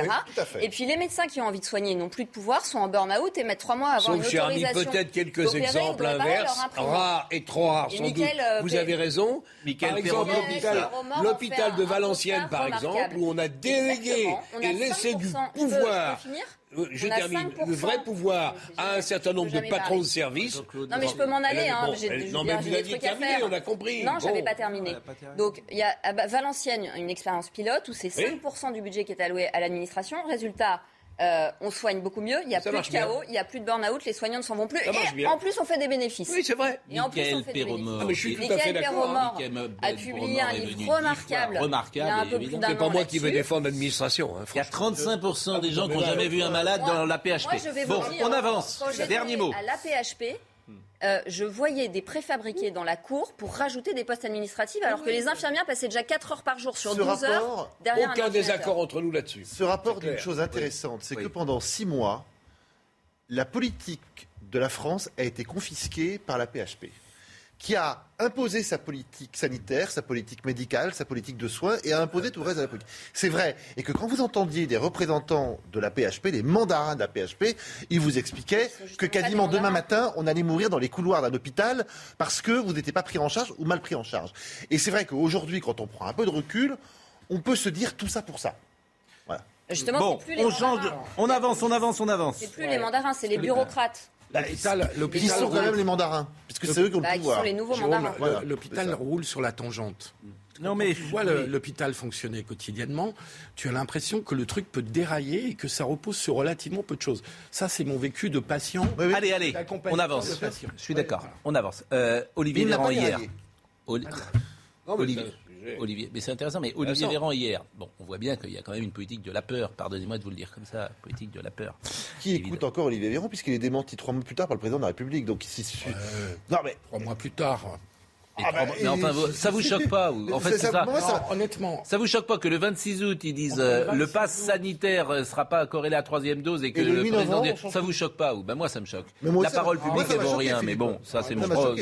S8: et puis les médecins qui ont envie de soigner n'ont plus de pouvoir, sont en burn-out et mettent trois mois à avoir
S2: Sauf une autorisation. peut-être quelques exemples inverses, rares et trop rares sans doute. Euh, vous avez raison. par exemple, l'hôpital de Valenciennes, par exemple, où on a délégué et laissé du pouvoir euh, je termine, le vrai pouvoir à un certain nombre de patrons de services.
S8: Non, mais je peux m'en aller. Hein,
S2: non, mais vous aviez terminé, on a compris.
S8: Non, je n'avais pas terminé. Donc, il y a à Valenciennes une expérience pilote où c'est 5% du budget qui est alloué à l'administration. Résultat, euh, on soigne beaucoup mieux, il n'y a plus de chaos, il n'y a plus de burn-out, les soignants ne s'en vont plus. et en plus, on fait des bénéfices.
S2: Oui, c'est vrai.
S8: Et en plus, on fait des bénéfices. Ah, mais je suis tout à fait d'accord. a publié un livre remarquable.
S1: Remarquable.
S2: C'est pas moi qui veux défendre l'administration. Hein,
S1: il y a 35% des gens qui n'ont jamais vu un malade dans la PHP. Bon, on avance. Dernier mot.
S8: À la PHP, euh, je voyais des préfabriqués dans la cour pour rajouter des postes administratifs, alors que les infirmières passaient déjà 4 heures par jour sur 12 heures derrière
S2: Aucun désaccord entre nous là-dessus.
S7: Ce rapport dit une chose intéressante, c'est que pendant 6 mois, la politique de la France a été confisquée par la PHP qui a imposé sa politique sanitaire, sa politique médicale, sa politique de soins et a imposé tout le reste de la politique. C'est vrai. Et que quand vous entendiez des représentants de la PHP, des mandarins de la PHP, ils vous expliquaient que quasiment demain matin, on allait mourir dans les couloirs d'un hôpital parce que vous n'étiez pas pris en charge ou mal pris en charge. Et c'est vrai qu'aujourd'hui, quand on prend un peu de recul, on peut se dire tout ça pour ça. Voilà.
S8: Justement,
S1: bon,
S8: plus les
S1: on change, on avance, on avance, on avance.
S8: C'est plus les mandarins, c'est les bureaucrates.
S7: L'hôpital, qui sont quand même les mandarins, puisque c'est eux qui ont le bah, pouvoir.
S8: Sont les nouveaux mandarins.
S5: L'hôpital roule sur la tangente. Non mais tu vois l'hôpital fonctionner quotidiennement, tu as l'impression que le truc peut dérailler et que ça repose sur relativement peu de choses. Ça, c'est mon vécu de patient.
S1: Allez, allez, on avance. Je suis d'accord. On avance. Euh, Olivier Véran hier. Olivier. Olivier, mais c'est intéressant, mais Olivier Véran hier, bon, on voit bien qu'il y a quand même une politique de la peur, pardonnez-moi de vous le dire comme ça, politique de la peur.
S7: Qui écoute encore Olivier Véran, puisqu'il est démenti trois mois plus tard par le président de la République, donc ici.
S5: non mais trois mois plus tard.
S1: Ah bah, mais enfin, ça vous choque pas ou... En fait, c'est ça.
S5: honnêtement,
S1: ça vous choque pas que le 26 août ils disent euh, le pass sanitaire ne euh, sera pas corrélé à la troisième dose et que le, président dit, ça vous choque pas ou? Ben moi ça me choque. la parole publique ne vaut rien, mais bon, ça c'est mon
S5: bon.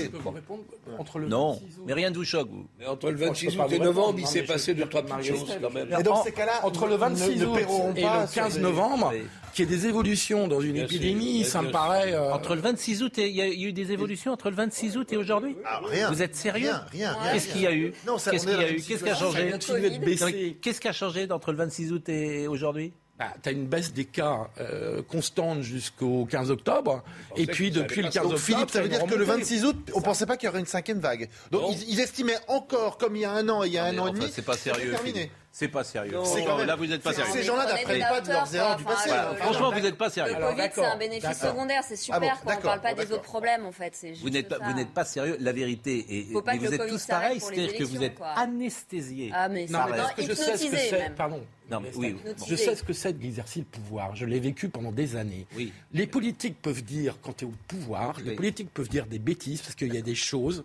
S1: Non, mais rien ne vous choque vous.
S2: Mais entre le 26 août et novembre, il s'est passé deux trois petites choses quand même.
S5: Et dans ces cas-là, entre le 26 août et le 15 novembre, qu'il y ait des évolutions dans une épidémie, ça me paraît. Euh,
S1: entre le 26 août et il y a eu des évolutions entre le 26 août et aujourd'hui.
S7: Ah, rien.
S1: Vous êtes sérieux
S7: Rien,
S1: rien. Qu'est-ce qu'il y a eu Qu'est-ce qu'il y a eu Qu'est-ce qui a changé Qu'est-ce qui a changé entre le 26 août et aujourd'hui
S5: bah, tu as une baisse des cas euh, constante jusqu'au 15 octobre. Et puis depuis le 15 octobre.
S7: Philippe, ça veut dire que le 26 août, on ne pensait pas qu'il y aurait une cinquième vague. Donc ils, estimaient encore, comme il y a un an et il y a un an et demi,
S1: c'est pas sérieux. Terminé. C'est pas sérieux. Là, vous n'êtes pas sérieux.
S7: Ces gens-là n'apprennent pas de leurs erreurs du passé.
S1: Franchement, vous n'êtes pas sérieux.
S8: Le Covid, c'est un bénéfice secondaire. C'est super ah quand on ne parle pas des autres problèmes, en fait.
S1: Vous n'êtes pas, vous n'êtes pas sérieux. La vérité est, mais vous êtes tous pareils, c'est-à-dire que vous êtes anesthésiés.
S8: Ah, mais
S5: je sais ce que c'est. Pardon. Non, mais oui. Je sais ce que c'est d'exercer le pouvoir. Je l'ai vécu pendant des années.
S1: Oui.
S5: Les politiques peuvent dire, quand tu es au pouvoir, les politiques peuvent dire des bêtises parce qu'il y a des choses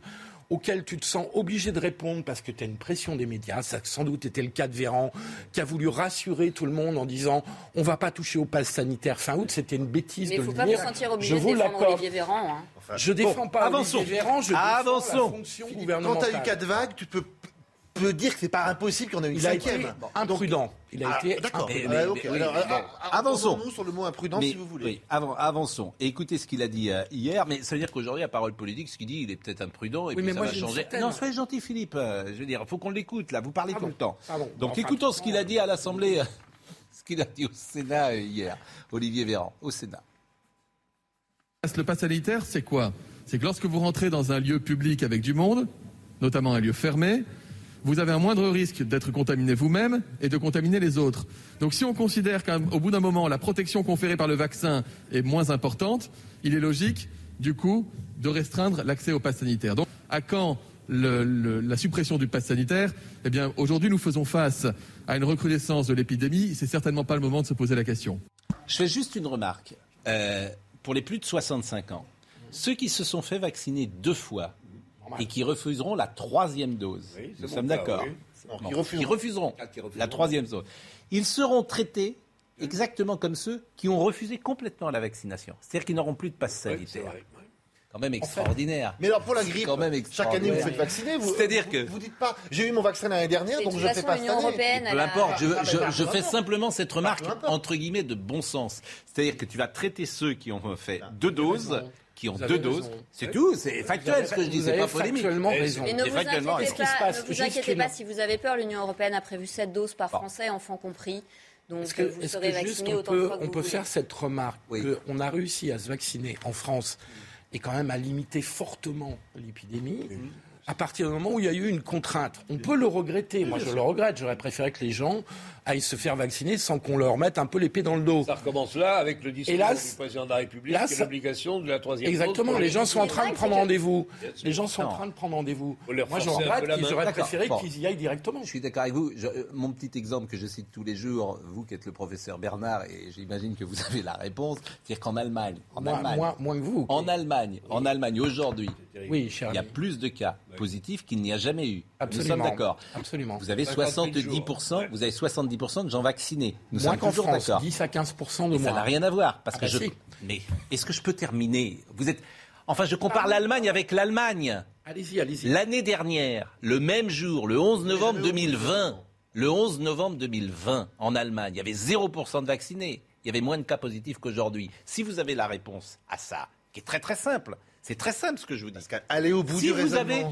S5: auquel tu te sens obligé de répondre parce que tu as une pression des médias. Ça a sans doute été le cas de Véran, qui a voulu rassurer tout le monde en disant on va pas toucher au pass sanitaire fin août. C'était une bêtise
S8: Mais
S5: de
S8: le
S5: dire.
S8: Mais il faut pas vous sentir obligé de défendre Olivier Véran. Hein.
S5: je défends pas
S1: avançons.
S5: Olivier Véran, je défends avançons. la fonction gouvernementale.
S7: Quand tu as eu quatre vagues, tu peux peut dire que c'est pas impossible qu'on ait une
S5: il
S7: cinquième.
S5: Imprudent. Il a ah, été
S7: d'accord.
S1: avançons.
S7: Nous sur le mot imprudent, si vous voulez. Oui,
S1: avançons. Et écoutez ce qu'il a dit euh, hier, mais ça veut dire qu'aujourd'hui, à parole politique, ce qu'il dit, il est peut-être imprudent et puis ça va changer. Non, soyez gentil, Philippe. Euh, je veux dire, il faut qu'on l'écoute. Là, vous parlez tout le temps. Donc, écoutons ce qu'il a dit à l'Assemblée, (laughs) ce qu'il a dit au Sénat hier, Olivier Véran, au Sénat.
S9: Le pass sanitaire, c'est quoi? C'est que lorsque vous rentrez dans un lieu public avec du monde, notamment un lieu fermé, vous avez un moindre risque d'être contaminé vous-même et de contaminer les autres. Donc si on considère qu'au bout d'un moment, la protection conférée par le vaccin est moins importante, il est logique, du coup, de restreindre l'accès au pass sanitaire. Donc à quand la suppression du pass sanitaire, eh bien aujourd'hui nous faisons face à une recrudescence de l'épidémie. C'est certainement pas le moment de se poser la question.
S1: Je fais juste une remarque. Euh, pour les plus de 65 ans, ceux qui se sont fait vacciner deux fois et qui refuseront la troisième dose, nous sommes d'accord, qui refuseront la troisième dose, ils seront traités exactement comme ceux qui ont refusé complètement la vaccination. C'est-à-dire qu'ils n'auront plus de passe sanitaire. quand même extraordinaire.
S7: mais alors pour la grippe, chaque année vous faites vacciner. Vous, C'est-à-dire que vous dites pas, j'ai eu mon vaccin l'année dernière, donc je ne fais pas cette année.
S1: Peu importe, je, je, fais simplement cette remarque entre guillemets de bon sens. C'est-à-dire que tu vas traiter ceux qui ont fait deux doses qui ont deux doses. C'est tout, c'est factuel ce que je dis, c'est pas polémique.
S8: Raison. Et ne vous inquiétez pas, ne vous inquiétez pas si vous avez peur, l'Union européenne a prévu sept doses par Français, enfants compris. Donc
S5: est-ce que, vous serez vacciné autant de fois que On peut faire cette remarque qu'on a réussi à se vacciner en France et quand même à limiter fortement l'épidémie à partir du moment où il y a eu une contrainte. On peut le regretter. Moi, je le regrette. J'aurais préféré que les gens aillent se faire vacciner sans qu'on leur mette un peu l'épée dans le dos.
S2: Ça recommence là avec le discours du président de la République et l'obligation de la troisième
S5: Exactement. les gens sont en train de prendre rendez-vous. Les gens sont en train de prendre rendez-vous. Moi, je regrette qu'ils auraient préféré qu'ils y aillent directement.
S1: Je suis d'accord avec vous. Mon petit exemple que je cite tous les jours, vous qui êtes le professeur Bernard, et j'imagine que vous avez la réponse, c'est qu'en Allemagne, en Allemagne,
S5: moins, que vous.
S1: En Allemagne, en Allemagne aujourd'hui, oui, il y a plus de cas positifs qu'il n'y a jamais eu.
S5: Absolument.
S1: Nous sommes d'accord.
S5: Absolument.
S1: Vous avez 70%, vous avez 70% de gens vaccinés. Nous Moins
S5: qu'en France, 10 à 15% de moins.
S1: Ça n'a rien à voir. Parce ah que bah je... Mais est-ce que je peux terminer? Vous êtes. Enfin, je compare l'Allemagne avec l'Allemagne.
S5: Allez-y, allez-y.
S1: L'année dernière, le même jour, le 11 novembre 2020, le 11 novembre 2020, en Allemagne, il y avait 0% de vaccinés. Il y avait moins de cas positifs qu'aujourd'hui. Si vous avez la réponse à ça, qui est très très simple, c'est très simple ce que je vous dis.
S7: Allez au bout du raisonnement.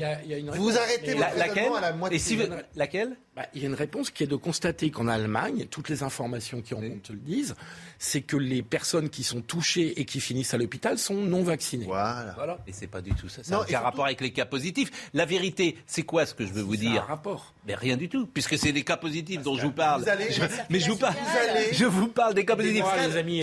S7: vous, arrêtez votre
S1: laquelle,
S7: à la moitié.
S1: Et si laquelle
S5: bah, Il y a une réponse qui est de constater qu'en Allemagne, toutes les informations qui en te le disent, c'est que les personnes qui sont touchées et qui finissent à l'hôpital sont non vaccinées.
S1: Voilà. voilà. Et c'est pas du tout ça. Ça n'a aucun rapport avec les cas positifs. La vérité, c'est quoi ce que je veux vous dire?
S5: un rapport.
S1: Mais rien du tout, puisque c'est des cas positifs dont je vous parle. mais je vous parle. je vous parle des cas positifs.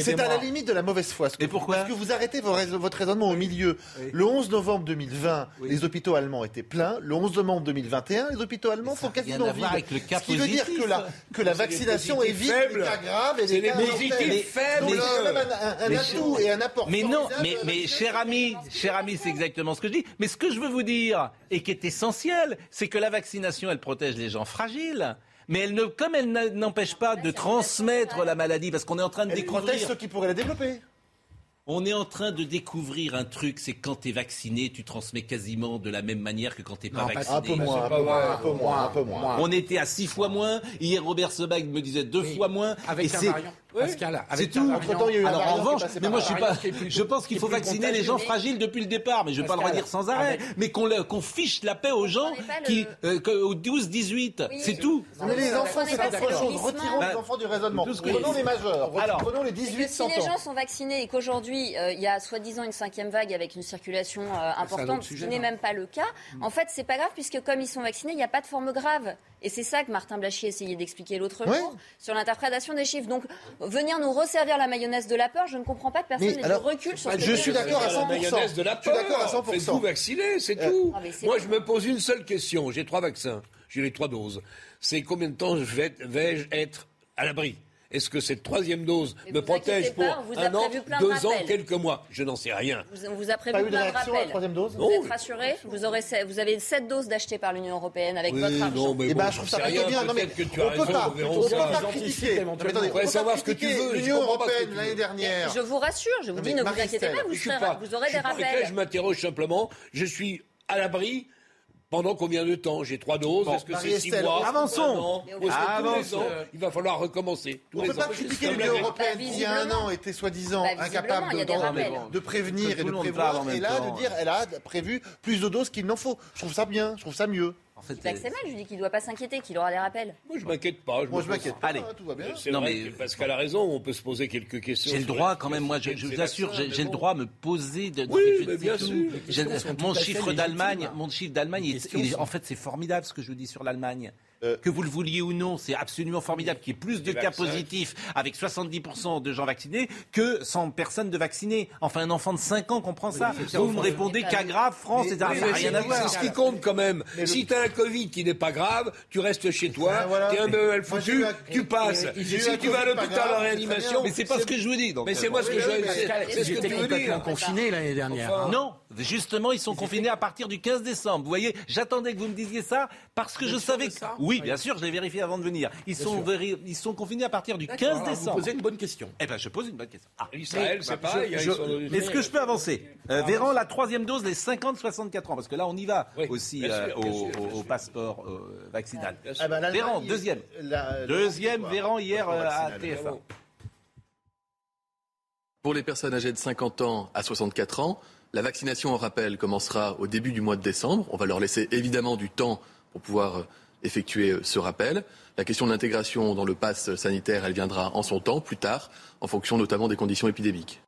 S7: C'est à la limite de la mauvaise foi.
S1: et pourquoi
S7: Parce que vous arrêtez votre raisonnement au milieu. Le 11 novembre 2020, les hôpitaux allemands étaient pleins. Le 11 novembre 2021, les hôpitaux allemands sont quasiment vides.
S1: Ce
S7: qui veut dire que la, que la vaccination évite les cas graves et les cas
S2: faibles.
S7: Donc c'est même un, atout et un apport.
S1: Mais non, mais, mais cher ami, cher ami, c'est exactement ce que je dis. Mais ce que je veux vous dire, et qui est essentiel, c'est que la vaccination, elle protège les gens fragiles. Mais elle ne, comme elle n'empêche pas de transmettre la maladie, parce qu'on est en train de
S7: elle
S1: découvrir.
S7: protège ceux qui pourraient la développer.
S1: On est en train de découvrir un truc, c'est quand tu es vacciné, tu transmets quasiment de la même manière que quand tu n'es pas vacciné.
S7: Un peu moins, un peu moins, un peu moins, un peu moins.
S1: On était à six fois moins. Hier, Robert Sebag me disait deux fois moins.
S5: Avec un variant.
S1: C'est tout.
S7: Entre-temps, il y a eu Alors, en revanche,
S1: mais moi, je suis pas. Je pense qu'il faut vacciner les gens fragiles depuis le départ, mais je ne vais pas le redire sans arrêt. Mais qu'on fiche la paix aux gens qui, euh, au 12-18, c'est tout.
S7: Mais les enfants, c'est autre chose. Retirons les enfants du raisonnement. Prenons les majeurs. Prenons les 18
S8: Si les gens sont vaccinés et qu'aujourd'hui euh, il y a soi-disant une cinquième vague avec une circulation euh, importante, ce qui n'est même pas le cas, en fait, c'est pas grave puisque comme ils sont vaccinés, il n'y a pas de forme grave. Et c'est ça que Martin Blachier essayait d'expliquer l'autre jour sur l'interprétation des chiffres. Donc, venir nous resservir la mayonnaise de la peur, je ne comprends pas que personne n'ait recul sur ce
S7: Je suis d'accord à 100%. mayonnaise de la peur. Je suis d'accord à 100%.
S2: Faites-vous vacciner, c'est euh, tout. Ah, Moi, je me pose une seule question. J'ai trois vaccins. J'ai les trois doses. C'est combien de temps vais-je être à l'abri? Est-ce que cette troisième dose me protège pour un an, deux ans, quelques mois? Je n'en sais rien.
S8: Vous, on vous a prévu plein de rappels. troisième dose? Vous êtes rassuré? Vous, aurez, vous avez sept doses d'achetées par l'Union européenne avec votre argent.
S7: Non, mais eh ben, je trouve ça plutôt bien. Non, mais que tu as on ne peut pas, on peut pas critiquer.
S2: On va savoir ce que tu veux.
S7: L'Union européenne l'année dernière.
S8: Je vous rassure, je vous dis, ne vous inquiétez pas, vous aurez des rappels.
S2: Je m'interroge simplement. Je suis à l'abri pendant combien de temps J'ai trois doses. Est-ce que c'est six mois
S7: Avançons.
S2: Avançons. il va falloir recommencer.
S7: on ne peut pas critiquer l'Union européenne qui, il y a un an, était soi-disant bah, incapable de, prévenir et de prévoir. Et là, de dire, elle a prévu plus de doses qu'il n'en faut. Je trouve ça bien. Je trouve ça mieux.
S8: En fait, c'est mal, je dis qu'il ne doit pas s'inquiéter, qu'il aura des rappels.
S2: Moi, je m'inquiète pas.
S7: moi, je m'inquiète pas. Allez. tout va bien.
S2: Non, mais parce qu'elle a raison, on peut se poser quelques questions.
S1: J'ai le droit, quand même, moi, je, vous assure, j'ai le droit de me poser de.
S2: Oui, mais bien sûr.
S1: Mon chiffre d'Allemagne, mon chiffre d'Allemagne, en fait, c'est formidable ce que je vous dis sur l'Allemagne. Euh, que vous le vouliez ou non, c'est absolument formidable qu'il y ait plus de cas positifs avec 70% de gens vaccinés que 100 personnes de vaccinés. Enfin, un enfant de 5 ans comprend ça. vous, me répondez cas grave, France, etc. Ça n'a rien à voir.
S2: C'est ce qui compte quand même. si tu as un Covid qui n'est pas grave, tu restes chez toi, tu es un foutu, tu passes. Si tu vas à l'hôpital en réanimation.
S1: Mais c'est pas ce que je vous dis.
S2: Mais c'est moi ce que je C'est ce que tu veux dire.
S5: confinés l'année dernière.
S1: Non, justement, ils sont confinés à partir du 15 décembre. Vous voyez, j'attendais que vous me disiez ça parce que je savais que. Oui, bien sûr, je l'ai vérifié avant de venir. Ils sont, ils sont confinés à partir du 15 décembre. Vous
S5: posez une bonne question.
S1: Eh ben, je pose une bonne question.
S2: Ah, Israël, c'est
S1: bah, pareil. Est-ce que je peux avancer euh, Véran, la troisième dose, les 50-64 ans, parce que là, on y va aussi euh, au, passeport euh, vaccinal. Ah, bah, Véran, deuxième. deuxième, Véran, hier à TF1.
S10: Pour les personnes âgées de 50 ans à 64 ans, la vaccination, on rappelle, commencera au début du mois de décembre. On va leur laisser évidemment du temps pour pouvoir effectuer euh, ce rappel. La question de l'intégration dans le pass sanitaire, elle viendra en son temps, plus tard, en fonction notamment des conditions épidémiques.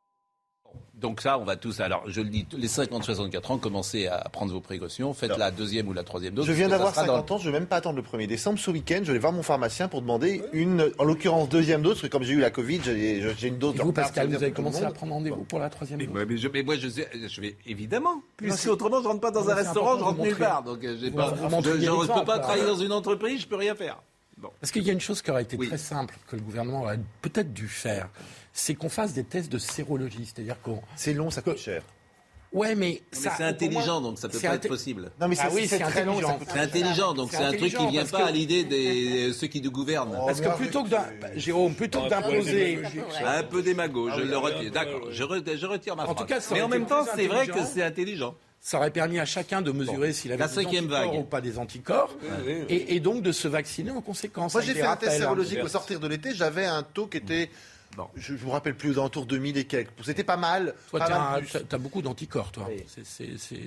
S1: Donc ça, on va tous. Alors, je le dis, les 50-64 ans, commencez à prendre vos précautions. Faites la deuxième ou la troisième dose.
S7: Je viens d'avoir 50 ans, je ne vais même pas attendre le 1er décembre. Ce week-end, je vais voir mon pharmacien pour demander une, en l'occurrence, deuxième dose, parce que comme j'ai eu la Covid, j'ai une dose.
S5: Et vous, Pascal, vous avez commensé à prendre rendez-vous pour la troisième dose.
S1: Mais, je, mais moi, je, je, vais évidemment. Puisque autrement, je ne rentre pas dans un restaurant, je rentre nulle part. Donc, euh, j'ai pas, je ne peux pas travailler dans une entreprise, je peux rien faire.
S5: Bon. Parce qu'il y a une chose qui aurait été très simple, que le gouvernement aurait peut-être dû faire c'est qu'on fasse des tests de sérologie. C'est-à-dire qu'on.
S7: C'est long, ça coûte cher.
S5: Ouais, mais,
S1: c'est intelligent, donc ça peut pas être possible.
S7: Non, mais ah oui, c'est intelligent.
S1: C'est intelligent, donc c'est un truc qui vient pas à l'idée de ceux qui nous gouvernent.
S5: parce que plutôt que Jérôme, plutôt que d'imposer,
S1: un peu démago, je le retire. D'accord, je, retire ma phrase. En tout cas, mais en même temps, c'est vrai que c'est intelligent.
S5: Ça aurait permis à chacun de mesurer s'il avait des anticorps ou pas des anticorps, et, donc de se vacciner en conséquence.
S7: Moi, j'ai fait un test sérologique au sortir de l'été. J'avais un taux qui était je ne vous rappelle plus, aux alentours de 2000 et quelques. C'était pas mal.
S5: Toi, tu as, beaucoup d'anticorps, toi.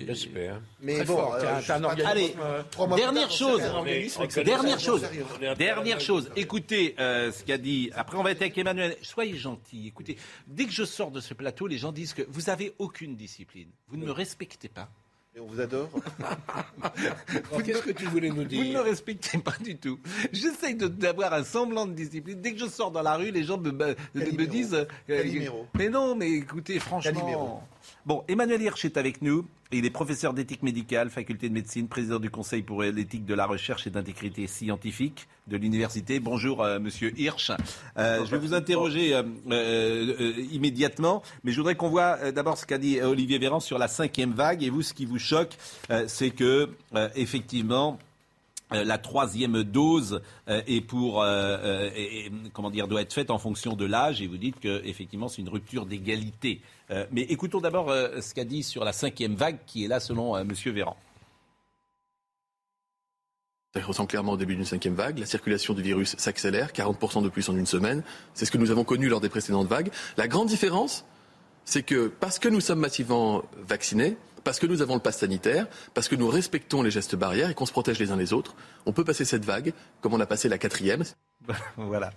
S2: J'espère.
S7: Mais bon,
S1: euh, un Allez, dernière chose. Dernière chose. Dernière chose. Écoutez euh, ce qu'a dit. Après, on va être avec Emmanuel. Soyez gentil. Écoutez, dès que je sors de ce plateau, les gens disent que vous n'avez aucune discipline. Vous ne me respectez pas
S7: on vous adore. (laughs)
S2: Qu'est-ce que tu voulais nous dire
S1: Vous ne me respectez pas du tout. J'essaye d'avoir un semblant de discipline. Dès que je sors dans la rue, les gens me, me, disent.
S7: Euh,
S1: mais non, mais écoutez, franchement. Bon, Emmanuel Hirsch est avec nous. Il est professeur d'éthique médicale, faculté de médecine, président du Conseil pour l'éthique de la recherche et d'intégrité scientifique de l'université. Bonjour, euh, monsieur Hirsch. Euh, je vais vous interroger euh, immédiatement, mais je voudrais qu'on voit d'abord ce qu'a dit Olivier Véran sur la cinquième vague. Et vous, ce qui vous choque, c'est que, effectivement, euh, la troisième dose euh, pour euh, comment dire doit être faite en fonction de l'âge et vous dites que effectivement c'est une rupture d'égalité. mais écoutons d'abord ce qu'a dit sur la cinquième vague qui est là selon Monsieur Véran.
S10: Ça ressent clairement au début d'une cinquième vague. La circulation du virus s'accélère, 40% de plus en une semaine. C'est ce que nous avons connu lors des précédentes vagues. La grande différence, c'est que parce que nous sommes massivement vaccinés, parce que nous avons le pass sanitaire, parce que nous respectons les gestes barrières et qu'on se protège les uns les autres, on peut passer cette vague comme on a passé la quatrième. (laughs)
S1: voilà.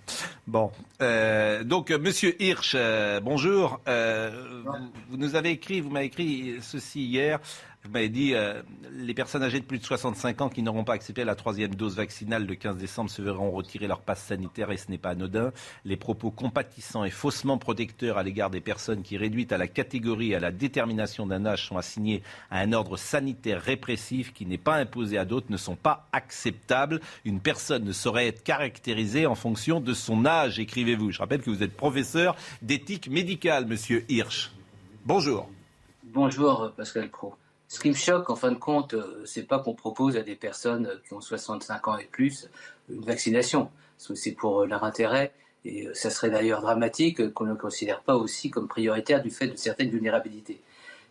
S1: Bon. Euh, donc, Monsieur Hirsch, euh, bonjour. Euh, vous, nous avez écrit, vous m'avez écrit ceci hier. Vous m'avez dit, euh, les personnes âgées de plus de 65 ans qui n'auront pas accepté la troisième dose vaccinale le 15 décembre se verront retirer leur passe sanitaire et ce n'est pas anodin. Les propos compatissants et faussement protecteurs à l'égard des personnes qui, réduites à la catégorie et à la détermination d'un âge, sont assignées à un ordre sanitaire répressif qui n'est pas imposé à d'autres ne sont pas acceptables. Une personne ne saurait être caractérisée en fonction de son âge, écrivez-vous. Je rappelle que vous êtes professeur d'éthique médicale, monsieur Hirsch. Bonjour.
S11: Bonjour, Pascal Pro. Ce qui me choque, en fin de compte, euh, c'est pas qu'on propose à des personnes qui ont 65 ans et plus une vaccination. C'est pour euh, leur intérêt. Et euh, ça serait d'ailleurs dramatique qu'on ne le considère pas aussi comme prioritaire du fait de certaines vulnérabilités.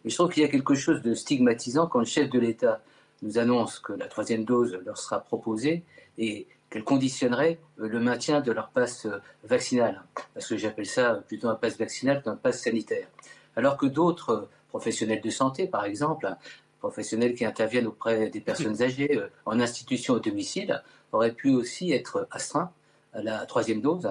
S11: Mais je trouve qu'il y a quelque chose de stigmatisant quand le chef de l'État nous annonce que la troisième dose leur sera proposée et qu'elle conditionnerait le maintien de leur passe vaccinal. Parce que j'appelle ça plutôt un passe vaccinal qu'un passe sanitaire. Alors que d'autres professionnels de santé, par exemple, professionnels qui interviennent auprès des personnes âgées euh, en institution au domicile, auraient pu aussi être astreints à la troisième dose.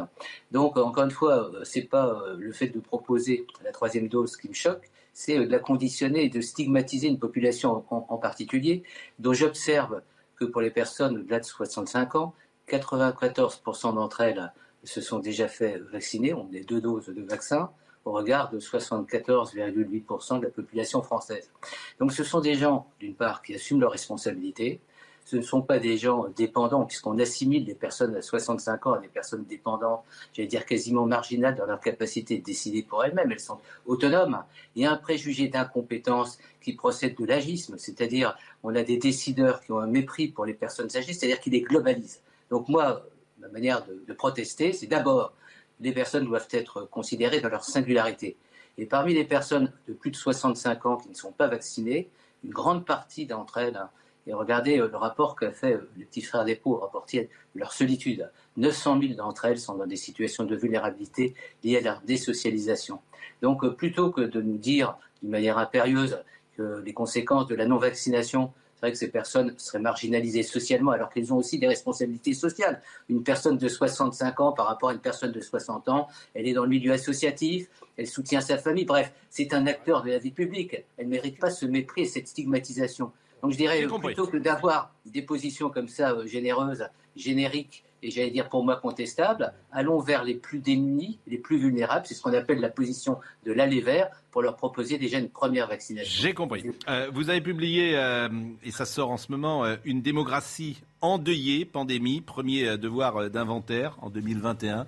S11: Donc, encore une fois, euh, c'est pas euh, le fait de proposer la troisième dose qui me choque, c'est de la conditionner et de stigmatiser une population en, particulier, dont j'observe que pour les personnes au-delà de 65 ans, 94% d'entre elles se sont déjà fait vacciner, ont des deux doses de vaccin, au regard de 74,8% de la population française. Donc ce sont des gens, d'une part, qui assument leurs responsabilités, ce ne sont pas des gens dépendants, puisqu'on assimile les personnes à 65 ans à des personnes dépendantes, j'allais dire quasiment marginales dans leur capacité de décider pour elles-mêmes. Elles sont autonomes. Il y a un préjugé d'incompétence qui procède de l'agisme, c'est-à-dire on a des décideurs qui ont un mépris pour les personnes âgées, c'est-à-dire qu'ils les globalisent. Donc moi, ma manière de protester, c'est d'abord les personnes doivent être considérées dans leur singularité. Et parmi les personnes de plus de 65 ans qui ne sont pas vaccinées, une grande partie d'entre elles et regardez euh, le rapport qu'a fait euh, les petits frères d'époux au rapportier de leur solitude. 900 000 d'entre elles sont dans des situations de vulnérabilité liées à leur désocialisation. Donc euh, plutôt que de nous dire d'une manière impérieuse que les conséquences de la non-vaccination c'est vrai que ces personnes seraient marginalisées socialement alors qu'elles ont aussi des responsabilités sociales. Une personne de 65 ans par rapport à une personne de 60 ans, elle est dans le milieu associatif, elle soutient sa famille, bref, c'est un acteur de la vie publique. Elle ne mérite pas ce mépris et cette stigmatisation. Donc je dirais, plutôt que d'avoir des positions comme ça euh, généreuses, génériques, et j'allais dire pour moi contestables, allons vers les plus démunis, les plus vulnérables. C'est ce qu'on appelle la position de l'aller vert pour leur proposer déjà une première vaccination.
S1: J'ai compris. Euh, vous avez publié, euh, et ça sort en ce moment, une démocratie endeuillée, pandémie, premier devoir d'inventaire en 2021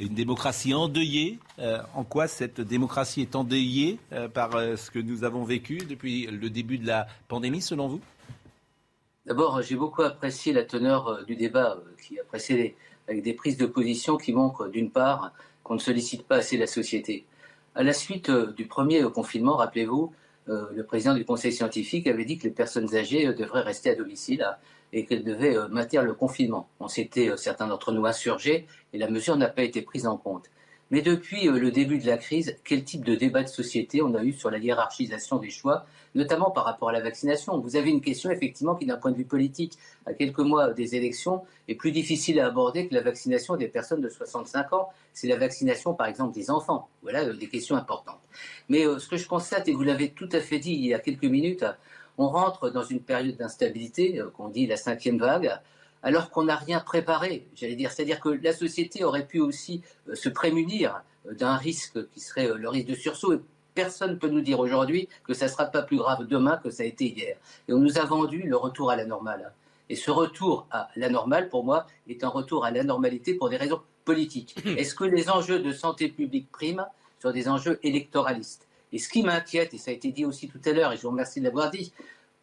S1: une démocratie endeuillée. Euh, en quoi cette démocratie est endeuillée euh, par euh, ce que nous avons vécu depuis le début de la pandémie, selon vous?
S11: D'abord, j'ai beaucoup apprécié la teneur du débat qui a précédé, avec des prises de position qui montrent, d'une part, qu'on ne sollicite pas assez la société. À la suite du premier confinement, rappelez-vous, le président du conseil scientifique avait dit que les personnes âgées devraient rester à domicile et qu'elle devait euh, maintenir le confinement. On s'était, euh, certains d'entre nous, insurgés et la mesure n'a pas été prise en compte. Mais depuis euh, le début de la crise, quel type de débat de société on a eu sur la hiérarchisation des choix, notamment par rapport à la vaccination? Vous avez une question effectivement qui, d'un point de vue politique, à quelques mois des élections, est plus difficile à aborder que la vaccination des personnes de 65 ans. C'est la vaccination, par exemple, des enfants. Voilà des questions importantes. Mais ce que je constate, et vous l'avez tout à fait dit il y a quelques minutes, on rentre dans une période d'instabilité, euh, qu'on dit la cinquième vague, alors qu'on n'a rien préparé, j'allais dire. C'est-à-dire que la société aurait pu aussi euh, se prémunir euh, d'un risque qui serait le risque de sursaut. Et personne ne peut nous dire aujourd'hui que ça ne sera pas plus grave demain que ça a été hier. Et on nous a vendu le retour à la normale. Et ce retour à la normale, pour moi, est un retour à la normalité pour des raisons politiques. (clears throat) Est-ce que les enjeux de santé publique priment sur des enjeux électoralistes? Et ce qui m'inquiète, et ça a été dit aussi tout à l'heure, et je vous remercie de l'avoir dit,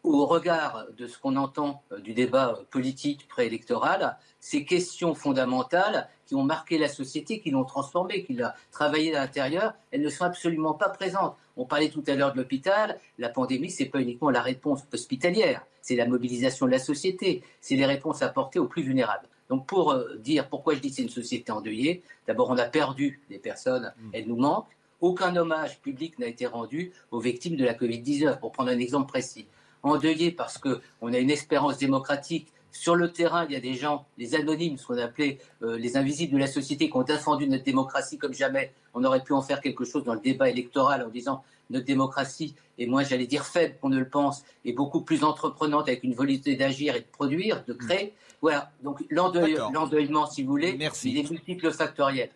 S11: au regard de ce qu'on entend euh, du débat euh, politique préélectoral, ces questions fondamentales qui ont marqué la société, qui l'ont transformée, qui l'ont travaillé à l'intérieur, elles ne sont absolument pas présentes. On parlait tout à l'heure de l'hôpital. La pandémie, c'est pas uniquement la réponse hospitalière, c'est la mobilisation de la société, c'est les réponses apportées aux plus vulnérables. Donc pour euh, dire pourquoi je dis que c'est une société endeuillée, d'abord on a perdu des personnes, mmh. elles nous manquent. Aucun hommage public n'a été rendu aux victimes de la Covid-19, pour prendre un exemple précis. Endeuillé parce qu'on a une espérance démocratique. Sur le terrain, il y a des gens, les anonymes, ce qu'on appelait euh, les invisibles de la société, qui ont défendu notre démocratie comme jamais. On aurait pu en faire quelque chose dans le débat électoral en disant notre démocratie est moins, j'allais dire, faible qu'on ne le pense, et beaucoup plus entreprenante avec une volonté d'agir et de produire, de créer. Voilà, donc l'endeuillement, si vous voulez, il est multiple factoriel.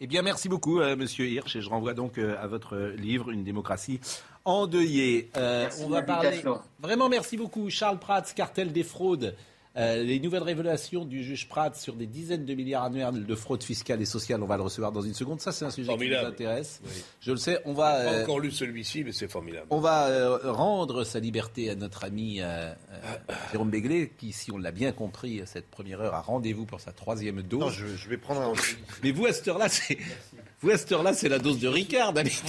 S1: Eh bien, merci beaucoup, euh, Monsieur Hirsch, et je renvoie donc euh, à votre livre, Une démocratie endeuillée. Euh, on va parler. Vraiment, merci beaucoup, Charles Prats, cartel des fraudes. Euh, les nouvelles révélations du juge Pratt sur des dizaines de milliards annuels de fraude fiscale et sociale, on va le recevoir dans une seconde. Ça, c'est un sujet qui nous intéresse. Je le sais. On va.
S2: pas encore lu celui-ci, mais c'est formidable.
S1: On va rendre sa liberté à notre ami Jérôme Béglé, qui, si on l'a bien compris, cette première heure, a rendez-vous pour sa troisième dose.
S7: Non, je, vais prendre un.
S1: Mais vous, à cette heure-là, c'est. Vous, à cette heure-là, c'est la dose de Ricard, d'habitude. (laughs)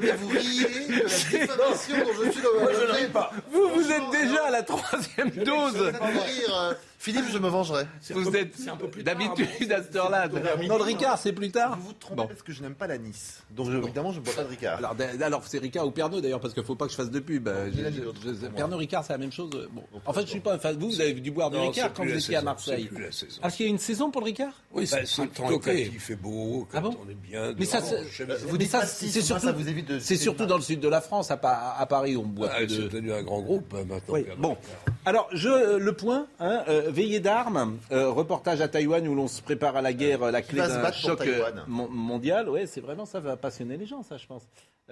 S7: mais vous riez de la (laughs) diffamation dont je suis dans
S1: Vous, vous êtes déjà à la troisième dose.
S7: Philippe, je me vengerai.
S1: Vous êtes d'habitude à cette heure-là. Dans le Ricard, c'est plus tard.
S7: Vous vous trompez parce que je n'aime pas l'anis. Donc je- évidemment, je ne bois pas de Ricard.
S1: Alors, c'est Ricard ou Pernod d'ailleurs, parce qu'il ne faut pas que je fasse de pub. Euh,
S7: la c'est.
S1: Pernod Ricard, c'est la même chose. Bon. En fait, je suis pas. Enfin, vous, vous avez dû boire du
S2: Non,
S1: Ricard
S2: c'est
S1: quand vous
S2: la
S1: étiez à Marseille.
S2: c'est plus la saison.
S1: Est-ce qu'il y a une saison pour le Ricard
S5: Oui,
S2: Bah,
S5: c'est
S2: c'est temps quand il fait beau, quand
S1: Ah bon
S2: on est bien.
S1: Mais ça, c'est- vous dites ça, c'est surtout, c'est dans le sud de la France. À, Pa- à Paris, on boit
S2: Ah,
S1: peu
S2: ils sont
S1: de.
S2: devenus un grand groupe hein, maintenant.
S1: Bon. Alors, le point, euh, veillée d'armes, euh, reportage à Taïwan où l'on se prépare à la guerre, euh, la clé d'un choc euh, mondial. Ouais, c'est vraiment ça va passionner les gens, ça, je pense.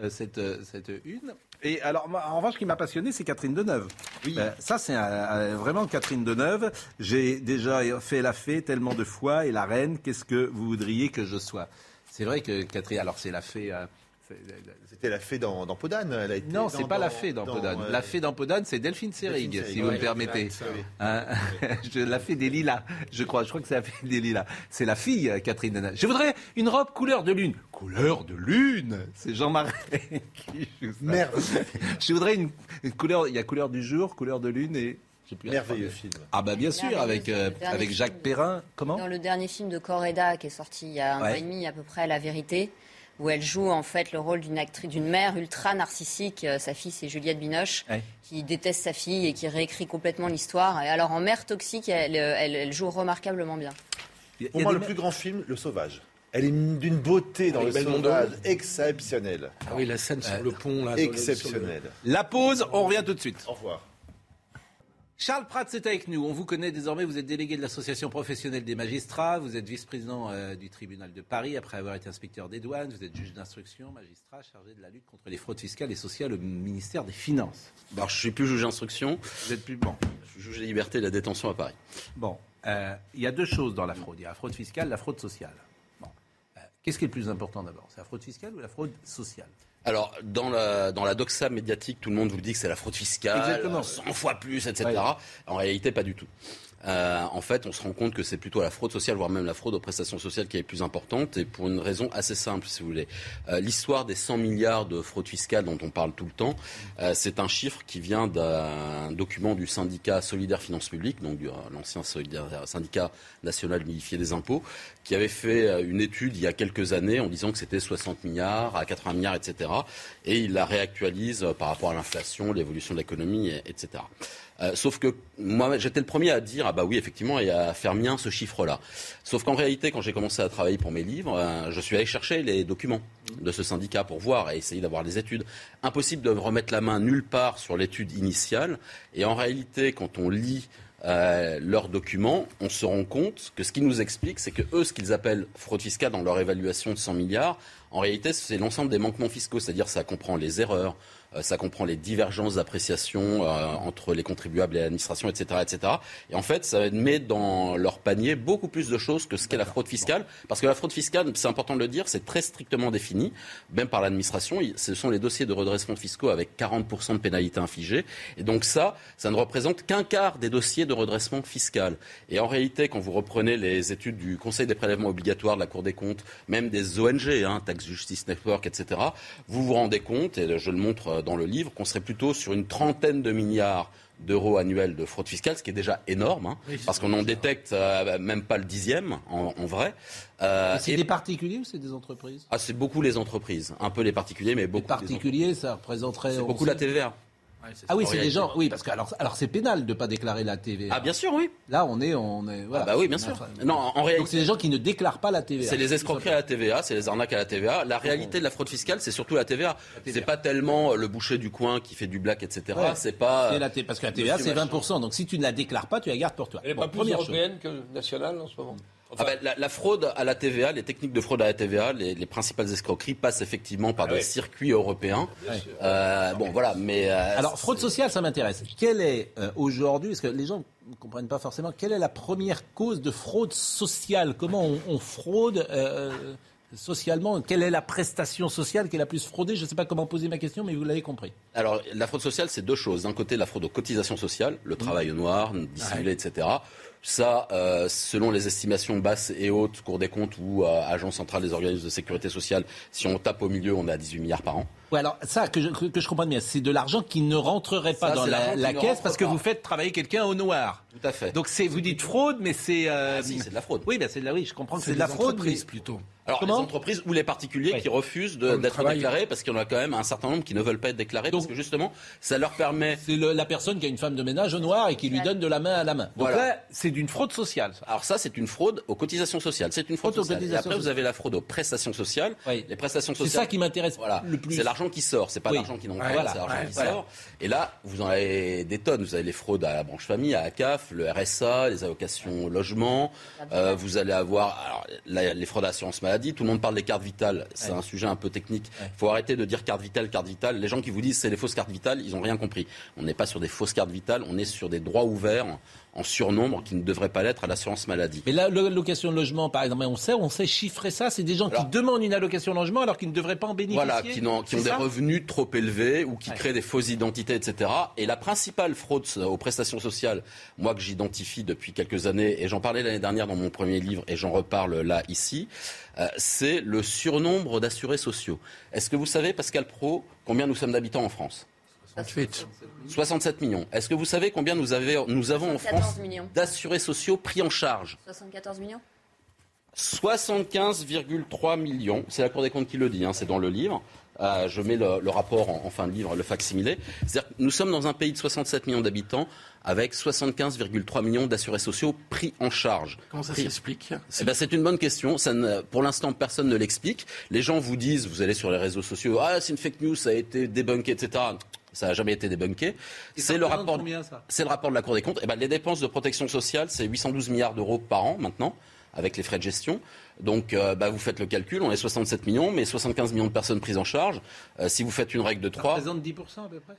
S1: euh, cette, euh, cette une. Et alors, en revanche, ce qui m'a passionné, c'est Catherine Deneuve. Euh, ça, c'est vraiment Catherine Deneuve. J'ai déjà fait la fée tellement de fois et la reine, qu'est-ce que vous voudriez que je sois? C'est vrai que Catherine, alors c'est la fée. euh,
S7: C'était la fée dans, dans Podane. Elle a été
S1: non, c'est pas la fée dans,
S7: dans,
S1: Podane.
S7: euh,
S1: La fée dans Podane, c'est Delphine Seyrig, si vous
S7: ouais,
S1: me permettez. Hein, (laughs) je, la fée des lilas, je crois. Je crois que c'est la fée des lilas. C'est la fille, euh, Catherine. Je voudrais une robe couleur de lune. Couleur de lune C'est Jean Marais (laughs) qui joue ça.
S7: Merveilleux.
S1: Je voudrais une, une couleur. Il y a couleur du jour, couleur de lune et.
S7: Merveilleux film.
S1: Ah bah bien sûr, avec, euh, avec Jacques
S8: film.
S1: Perrin. Comment?
S8: Dans le dernier film de Correda qui est sorti il y a un
S1: Ouais.
S8: an et demi à peu près, La Vérité, où elle joue en fait le rôle d'une actrice, d'une mère ultra narcissique. Euh, Sa fille, c'est Juliette Binoche,
S1: Ouais.
S8: qui déteste sa fille et qui réécrit complètement l'histoire. Et alors en mère toxique, elle, euh, elle- elle joue remarquablement bien.
S7: Pour moi, le plus grand film, Le Sauvage. Elle est d'une beauté dans
S5: Avec
S7: Le. Sauvage exceptionnelle.
S5: Ah oui, la scène sur le pont, là. le-
S7: Exceptionnelle.
S1: La pause, on revient tout de suite.
S7: Au revoir.
S1: Charles Pratt, c'est avec nous. On vous connaît désormais. Vous êtes délégué de l'Association professionnelle des magistrats. Vous êtes vice-président euh, du tribunal de Paris après avoir été inspecteur des douanes. Vous êtes juge d'instruction, magistrat chargé de la lutte contre les fraudes fiscales et sociales au ministère des Finances.
S12: Je suis plus juge d'instruction,
S1: Vous êtes plus bon.
S12: je suis juge des libertés et de la détention à Paris.
S1: Bon, euh, il y a deux choses dans la fraude. Il y a la fraude fiscale, la fraude sociale. Bon. Euh, Qu'est-ce qui est le plus important d'abord? C'est la fraude fiscale ou la fraude sociale?
S12: Alors, dans la, dans la doxa médiatique, tout le monde vous dit que c'est la fraude fiscale,
S1: Exactement.
S12: 100 fois plus, etc.
S1: Ouais.
S12: En réalité, pas du tout. Euh, en fait, on se rend compte que c'est plutôt la fraude sociale, voire même la fraude aux prestations sociales qui est plus importante, et pour une raison assez simple, si vous voulez. Euh, L'histoire des 100 milliards de fraude fiscale dont on parle tout le temps, euh, c'est un chiffre qui vient d'un document du syndicat Solidaire Finances Publiques, donc euh, l'ancien syndicat national unifié des impôts, qui avait fait euh, une étude il y a quelques années en disant que c'était 60 milliards à 80 milliards, etc. Et il la réactualise euh, par rapport à l'inflation, l'évolution de l'économie, et- etc. Euh, sauf que moi, j'étais le premier à dire ah bah oui effectivement et à faire mien ce chiffre-là. Sauf qu'en réalité, quand j'ai commencé à travailler pour mes livres, euh, je suis allé chercher les documents de ce syndicat pour voir et essayer d'avoir les études. Impossible de remettre la main nulle part sur l'étude initiale. Et en réalité, quand on lit euh, leurs documents, on se rend compte que ce qu'ils nous expliquent, c'est que eux, ce qu'ils appellent fraude fiscale dans leur évaluation de 100 milliards, en réalité, c'est l'ensemble des manquements fiscaux, c'est-à-dire ça comprend les erreurs, ça comprend les divergences d'appréciation euh, entre les contribuables et l'administration, etc., etc. Et en fait, ça met dans leur panier beaucoup plus de choses que ce qu'est la fraude fiscale, parce que la fraude fiscale, c'est important de le dire, c'est très strictement défini, même par l'administration. Ce sont les dossiers de redressement fiscaux avec 40% de pénalités infligées, et donc ça, ça ne représente qu'un quart des dossiers de redressement fiscal. Et en réalité, quand vous reprenez les études du Conseil des prélèvements obligatoires, de la Cour des comptes, même des ONG, hein, Tax Justice Network, etc., vous vous rendez compte, et je le montre euh, dans le livre, qu'on serait plutôt sur une trentaine de milliards d'euros annuels de fraude fiscale, ce qui est déjà énorme, hein,
S1: Oui,
S12: parce qu'on en détecte euh, même pas le dixième en, en vrai. Euh,
S1: C'est
S12: et-
S1: des particuliers ou c'est des entreprises?
S12: Ah, c'est beaucoup les entreprises, un peu les particuliers, mais beaucoup les
S1: particuliers, ça représenterait.
S12: C'est beaucoup
S1: sait-
S12: la TVA.
S1: Ah oui, c'est des gens. Oui, parce que alors, alors c'est pénal de ne pas déclarer la TVA.
S12: Ah bien sûr, oui.
S1: Là, on est, on est. Voilà.
S12: Ah bah oui, bien sûr. Non, en réalité,
S1: Donc c'est des gens qui ne déclarent pas la TVA.
S12: C'est les escroqueries à la TVA, c'est les arnaques à la TVA. La réalité de la fraude fiscale, c'est surtout la TVA. C'est pas tellement le boucher du coin qui fait du black, etc.
S1: Ouais.
S12: C'est pas.
S1: C'est la T- parce que la TVA, c'est
S12: machin.
S1: 20%. Donc si tu ne la déclares pas, tu la gardes pour toi.
S2: Elle n'est
S1: Bon,
S2: pas plus
S1: chose.
S2: européenne que nationale en ce moment
S12: Ah bah, la, la fraude à la TVA, les techniques de fraude à la TVA, les, les principales escroqueries passent effectivement par
S2: Ah
S12: des circuits européens. Euh, bon, voilà, mais. euh,
S1: Alors, fraude sociale, ça m'intéresse. Quelle est euh, aujourd'hui, parce que les gens ne comprennent pas forcément, quelle est la première cause de fraude sociale? Comment on, on fraude euh, socialement? Quelle est la prestation sociale qui est la plus fraudée? Je ne sais pas comment poser ma question, mais vous l'avez compris.
S12: Alors, la fraude sociale, c'est deux choses. D'un côté, la fraude aux cotisations sociales, le travail au noir, dissimulé, etc. Ça, euh, selon les estimations basses et hautes, Cour des comptes ou euh, Agence centrale des organismes de sécurité sociale, si on tape au milieu, on est à 18 milliards par an.
S1: Ouais, alors ça, que je, que, je comprends bien, c'est de l'argent qui ne rentrerait pas
S12: Ça,
S1: dans
S12: c'est
S1: la, la caisse parce que vous faites travailler quelqu'un au noir.
S12: Tout à fait.
S1: Donc c'est, vous dites fraude, mais c'est. euh,
S12: Ah, si, c'est de la fraude.
S1: Oui, ben c'est de la, oui, je comprends que c'est
S5: C'est
S1: de la fraude. mais-
S5: plutôt.
S12: Alors,
S1: Comment
S12: les entreprises ou les particuliers
S1: Oui.
S12: qui refusent de- d'être déclarés parce qu'il y en a quand même un certain nombre qui ne veulent pas être déclarés
S1: Donc-
S12: parce que justement, ça leur permet.
S1: C'est le- la personne qui a une femme de ménage au noir et qui lui donne de la main à la main. Donc
S12: Voilà.
S1: là, c'est d'une fraude sociale. ça.
S12: Alors ça, c'est une fraude aux cotisations sociales. C'est une fraude
S1: Fraude aux
S12: sociale. Et
S1: cotisations
S12: après, vous avez la fraude aux prestations sociales.
S1: Oui.
S12: Les prestations
S1: C'est
S12: sociales.
S1: ça qui m'intéresse
S12: Voilà,
S1: le plus.
S12: c'est l'argent qui sort, c'est pas
S1: Oui.
S12: l'argent qui n'entre
S1: Ouais,
S12: pas,
S1: voilà.
S12: c'est l'argent
S1: Ouais,
S12: qui
S1: voilà.
S12: sort. Et là, vous en avez des tonnes. Vous avez les fraudes à la branche famille, à ACAF, le RSA, les allocations logement. Euh, vous allez avoir alors, la- les fraudes à l'assurance maladie. Tout le monde parle des cartes vitales. C'est
S1: Ouais.
S12: un sujet un peu technique. Il faut arrêter de dire carte vitale, carte vitale. Les gens qui vous disent c'est des fausses cartes vitales, ils n'ont rien compris. On n'est pas sur des fausses cartes vitales, on est sur des droits ouverts en surnombre qui ne devraient pas l'être à l'assurance maladie.
S1: Mais là, l'allocation de logement, par exemple, on sait, on sait chiffrer ça. C'est des gens qui demandent une allocation de logement alors qu'ils ne devraient pas en bénéficier.
S12: Voilà, qui, ont des revenus trop élevés ou qui
S1: Ouais.
S12: créent des fausses identités, etc. Et la principale fraude aux prestations sociales, moi que j'identifie depuis quelques années, et j'en parlais l'année dernière dans mon premier livre, et j'en reparle là, ici, euh, c'est le surnombre d'assurés sociaux. Est-ce que vous savez, Pascal Pro, combien nous sommes d'habitants en France?
S5: 68.
S12: 67 millions. Est-ce que vous savez combien nous, avez- nous avons en
S8: 74
S12: France d'assurés sociaux pris en charge
S8: 74 millions
S12: 75,3 millions. C'est la Cour des comptes qui le dit, hein, c'est dans le livre. Euh, je mets le, le rapport en, en fin de livre, le facsimilé. C'est-à-dire que nous sommes dans un pays de 67 millions d'habitants avec 75,3 millions d'assurés sociaux pris en charge.
S5: Comment ça
S12: Pris-
S5: s'explique?
S12: Eh ben, c'est une bonne question. Ça ne- pour l'instant, personne ne l'explique. Les gens vous disent, vous allez sur les réseaux sociaux, ah, c'est une fake news, ça a été débunké, etc. Ça n'a jamais été débunké.
S1: Et ça
S12: C'est le rapport.
S1: ça?
S12: C'est le rapport de la Cour des comptes. Eh ben, les dépenses de protection sociale, c'est 812 milliards d'euros par an maintenant, avec les frais de gestion. Donc, euh, bah, vous faites le calcul, on est 67 millions, mais 75 millions de personnes prises en charge. Euh, si vous faites une règle de
S1: Ça
S12: 3,
S1: représente 10% à peu près?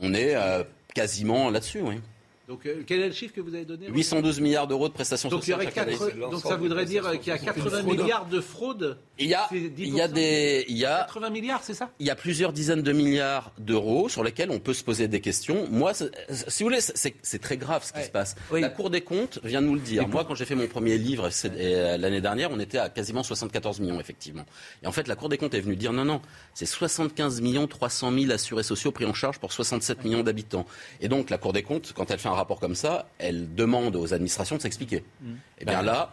S12: on est euh, quasiment là-dessus, oui.
S1: Donc, euh, quel est le chiffre que vous avez donné
S12: 812 milliards d'euros de prestations
S1: donc, il y
S12: sociales
S1: aurait donc ça voudrait dire qu'il y a 80 milliards de fraudes.
S12: Il y a, il y a
S1: 10%.
S12: des, il y a
S1: 80 milliards, c'est ça?
S12: il y a plusieurs dizaines de milliards d'euros sur lesquels on peut se poser des questions. Moi, si vous voulez, c'est très grave ce qui
S1: Ouais.
S12: se passe.
S1: Oui.
S12: La Cour des comptes vient de nous le dire. Moi, quand j'ai fait mon premier livre euh, l'année dernière, on était à quasiment 74 millions, effectivement. Et en fait, la Cour des comptes est venue dire non, non, c'est 75 millions 300 000 assurés sociaux pris en charge pour 67 millions d'habitants. Et donc, la Cour des comptes, quand elle fait un rapport comme ça, elle demande aux administrations de s'expliquer.
S1: Mmh.
S12: Et bien là,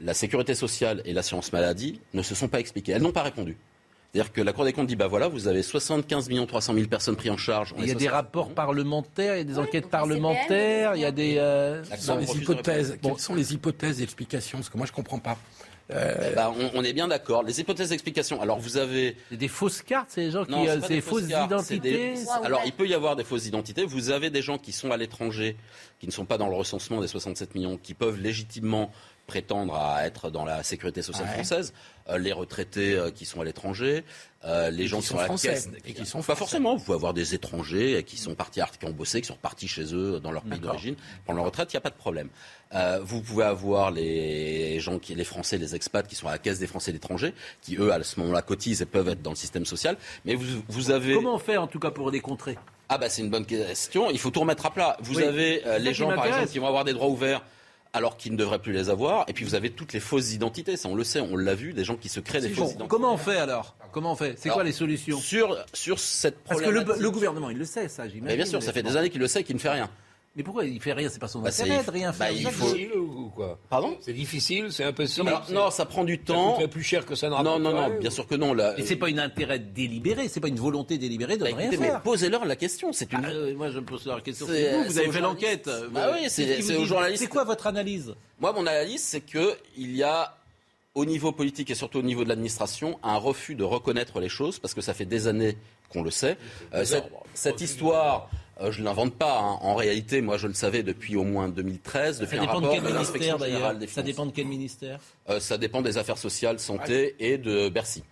S12: la sécurité sociale et l'assurance maladie ne se sont pas expliquées. Elles n'ont pas répondu. C'est-à-dire que la Cour des comptes dit, bah voilà, vous avez 75 millions 300 000 personnes prises en charge.
S1: Il y a des
S12: 60
S1: rapports parlementaires, il y a des enquêtes parlementaires, il y a des. euh,
S5: Quelles sont les hypothèses. Quelles sont les hypothèses d'explication? Parce que moi, je comprends pas.
S12: Eh ben, on, on est bien d'accord. Les hypothèses d'explication. Alors vous avez.
S1: Des fausses cartes, c'est des gens qui.
S12: Non,
S1: euh,
S12: des
S1: fausses
S12: cartes, c'est des-
S1: identités.
S8: Ouais,
S12: Alors
S8: ouais.
S12: il peut y avoir des fausses identités. Vous avez des gens qui sont à l'étranger, qui ne sont pas dans le recensement des 67 millions, qui peuvent légitimement prétendre à être dans la sécurité sociale
S5: Ouais.
S12: française. Euh, les retraités euh, qui sont à l'étranger, euh, les
S5: Et
S12: gens
S5: qui sont
S12: à la
S5: français.
S12: caisse,
S5: Et qui sont
S12: pas
S5: français.
S12: forcément. Vous pouvez avoir des étrangers qui sont partis, qui ont bossé, qui sont repartis chez eux dans leur pays d'origine pendant leur retraite. Il n'y a pas de problème. Vous pouvez avoir les gens qui, les Français, les expats qui sont à la caisse des Français de l'étranger, qui eux à ce moment-là cotisent et peuvent être dans le système social. Mais vous, vous avez
S1: Comment on fait en tout cas pour les contrer
S12: ah bah c'est une bonne question. Il faut tout remettre à plat. Vous
S1: Oui.
S12: avez les gens par exemple qui vont avoir des droits ouverts alors qu'ils ne devraient plus les avoir. Et puis vous avez toutes les fausses identités. Ça on le sait, on l'a vu, des gens qui se créent des
S1: Bon,
S12: fausses identités.
S1: Comment on fait alors? Comment on fait? C'est quoi les solutions?
S12: Sur sur cette
S1: Parce que le,
S12: problématique.
S1: le gouvernement, il le sait, ça, j'imagine.
S12: Mais bien sûr, ça fait des années qu'il le sait, et qu'il ne fait rien.
S1: Mais pourquoi il fait rien C'est pas son
S12: Bah, c'est-
S1: intérêt de rien
S12: bah,
S1: faire.
S12: il
S1: Ça,
S12: faut-
S1: je-
S2: difficile ou quoi
S12: Pardon
S2: C'est difficile, c'est impossible.
S12: Alors, non, ça prend du
S2: ça
S12: temps.
S2: coûterait plus cher que ça ne
S12: Non, non, non, bien sûr que non. Là,
S1: Et c'est pas une intérêt délibéré, c'est pas une volonté délibérée de
S12: Bah,
S1: rien
S12: écoutez, mais
S1: faire.
S12: posez-leur la question. C'est une.
S1: Ah, euh, moi, je me pose la question. Vous, vous
S12: c'est
S1: avez fait l'enquête.
S12: Bah oui, c'est-
S1: vous
S12: aux journalistes.
S1: C'est quoi votre analyse
S12: Moi, mon analyse, c'est que il y a au niveau politique et surtout au niveau de l'administration un refus de reconnaître les choses parce que ça fait des années qu'on le sait. Euh, cette, cette histoire, euh, je ne l'invente pas. hein. En réalité, moi, je le savais depuis au moins 2013, depuis
S1: Ça
S12: un
S1: dépend de quel
S12: de
S1: ministère
S12: générale des
S1: Ça dépend de quel ministère?
S12: Euh, ça dépend des affaires sociales, santé et de Bercy.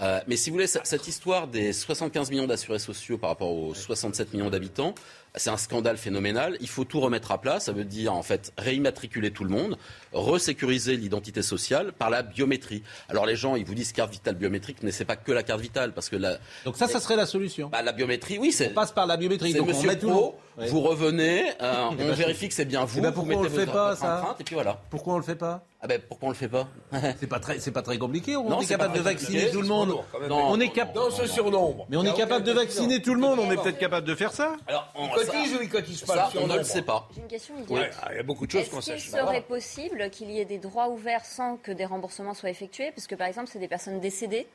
S12: Euh, mais si vous voulez, cette histoire des 75 millions d'assurés sociaux par rapport aux 67 millions d'habitants, c'est un scandale phénoménal. Il faut tout remettre à plat. Ça veut dire, en fait, réimmatriculer tout le monde, resécuriser l'identité sociale par la biométrie. Alors, les gens, ils vous disent carte vitale biométrique, mais c'est pas que la carte vitale. Parce que la...
S1: Donc, ça, ça serait la solution.
S12: Bah, la biométrie, oui.
S1: On passe par la biométrie.
S12: Donc,
S1: Monsieur
S12: Pro, vous revenez, euh, (laughs) on
S1: ben,
S12: vérifie que c'est bien vous.
S1: Ben, pourquoi
S12: vous
S1: on le fait pas, ça
S12: Et puis voilà.
S1: Pourquoi on le fait pas
S12: ah ben pourquoi on le fait pas (laughs)
S1: C'est pas très, c'est pas très compliqué. On
S12: non,
S1: est capable de vacciner tout le monde.
S2: Non,
S1: on est capable.
S2: Dans ce surnombre.
S1: Mais on est capable de vacciner tout le monde. On est peut-être capable de faire ça.
S2: Alors, on cotise ou il cotise pas
S12: Ça, on ne le sait pas.
S8: J'ai une question.
S2: Ouais, il y a beaucoup de choses qu'on
S8: Est-ce
S2: sait.
S8: qu'il serait possible qu'il y ait des droits ouverts sans que des remboursements soient effectués? Parce que par exemple, c'est des personnes décédées.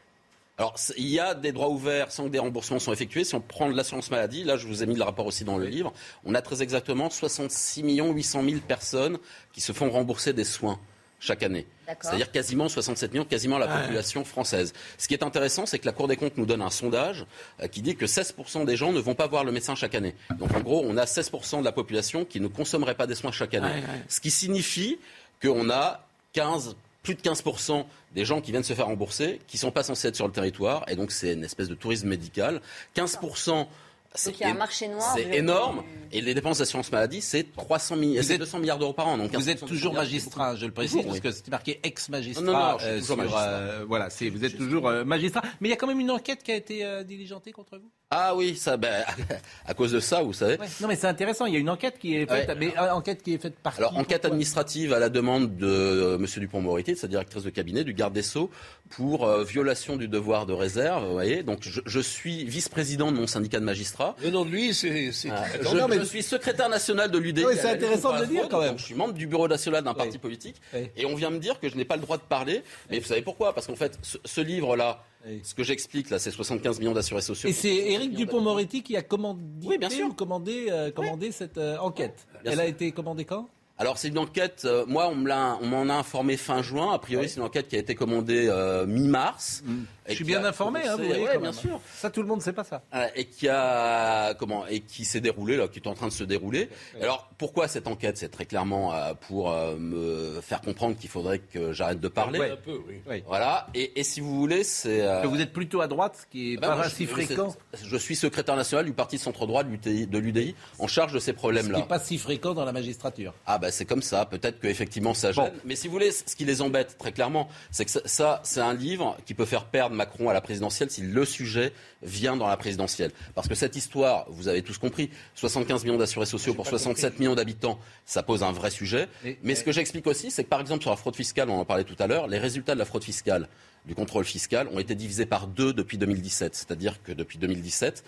S12: Alors, il y a des droits ouverts sans que des remboursements soient effectués. Si on prend de l'assurance maladie, là, je vous ai mis le rapport aussi dans le livre, on a très exactement 66 800 000 personnes qui se font rembourser des soins chaque année. C'est-à-dire quasiment 67 millions, quasiment la population française. Ce qui est intéressant, c'est que la Cour des comptes nous donne un sondage euh, qui dit que 16% des gens ne vont pas voir le médecin chaque année. Donc en gros, on a 16% de la population qui ne consommerait pas des soins chaque année. Ce qui signifie qu'on a 15, plus de 15% des gens qui viennent se faire rembourser, qui ne sont pas censés être sur le territoire, et donc c'est une espèce de tourisme médical. 15%
S8: donc il y a un marché noir.
S12: C'est énorme. Et les dépenses d'assurance maladie, c'est 300 milliards, c'est 200 milliards d'euros par an. Donc
S1: vous êtes toujours magistrat, je le précise, parce que c'est marqué ex-magistrat. Non,
S12: non, je suis toujours magistrat.
S1: Euh, voilà, c'est, vous êtes toujours euh, magistrat. Mais il y a quand même une enquête qui a été euh, diligentée contre vous?
S12: Ah oui, ça, ben, (laughs) à cause de ça, vous savez.
S1: Ouais. Non, mais c'est intéressant. Il y a une enquête qui est faite, mais enquête qui est faite par.
S12: Alors, enquête administrative à la demande de Monsieur Dupont-Moretti, de sa directrice de cabinet, du garde des sceaux, pour violation du devoir de réserve. Vous voyez, donc je, je suis vice-président de mon syndicat de magistrats.
S2: Le nom de lui, c'est.
S12: Ah, je, non, mais... je, suis secrétaire national de l'UDI.
S1: Oui, c'est intéressant de le dire quand même.
S12: je suis membre du bureau national d'un parti politique, oui. et on vient me dire que je n'ai pas le droit de parler. Mais vous savez pourquoi? Parce qu'en fait, ce, ce livre-là. Ce que j'explique là, c'est 75 millions d'assurés sociaux.
S1: Et c'est Éric Dupont-Moretti qui a commandé, oui, bien sûr. commandé, euh, commandé cette euh, enquête. Elle sûr. a été commandée quand?
S12: Alors c'est une enquête, euh, moi on m'en a informé fin juin, a priori ouais. c'est une enquête qui a été commandée euh, mi-mars.
S1: Mmh. Je suis bien informé, hein, vous voyez,
S12: ouais, bien sûr.
S1: Ça tout le monde ne sait pas ça.
S12: Euh, et qui a comment et qui s'est déroulé là, qui est en train de se dérouler. Ouais. Alors pourquoi cette enquête? C'est très clairement euh, pour euh, me faire comprendre qu'il faudrait que j'arrête de parler.
S2: Un peu, oui.
S12: Voilà. Et, et, si vous voulez, c'est
S1: que vous êtes plutôt à droite, ce qui est
S12: bah,
S1: pas si fréquent.
S12: Je suis secrétaire national du parti centre droit de l'UDI en charge de ces problèmes-là.
S1: Ce qui n'est pas si fréquent dans la magistrature.
S12: Ah bah c'est comme ça. Peut-être qu'effectivement ça gêne. Bon. Mais si vous voulez, ce qui les embête très clairement, c'est que ça, ça c'est un livre qui peut faire perdre Macron à la présidentielle si le sujet vient dans la présidentielle. Parce que cette histoire, vous avez tous compris, 75 millions d'assurés sociaux pour 67 compris. millions d'habitants, ça pose un vrai sujet. Mais, mais ce que j'explique aussi, c'est que par exemple sur la fraude fiscale, on en parlait tout à l'heure, les résultats de la fraude fiscale, du contrôle fiscal, ont été divisés par deux depuis 2017. C'est-à-dire que depuis 2017,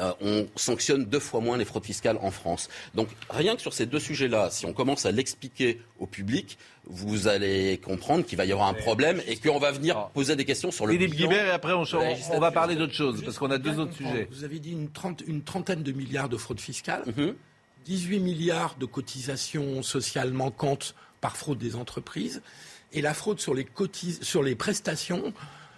S12: euh, on sanctionne deux fois moins les fraudes fiscales en France. Donc rien que sur ces deux sujets-là, si on commence à l'expliquer au public, vous allez comprendre qu'il va y avoir un problème et qu'on va venir poser des questions sur le
S1: Philippe Guibert et après on, on va parler d'autre chose parce qu'on a deux autres sujets.
S5: Vous avez dit une, trente, une, trentaine de milliards de fraudes fiscales, mm -hmm. 18 milliards de cotisations sociales manquantes par fraude des entreprises et la fraude sur les, cotis, sur les prestations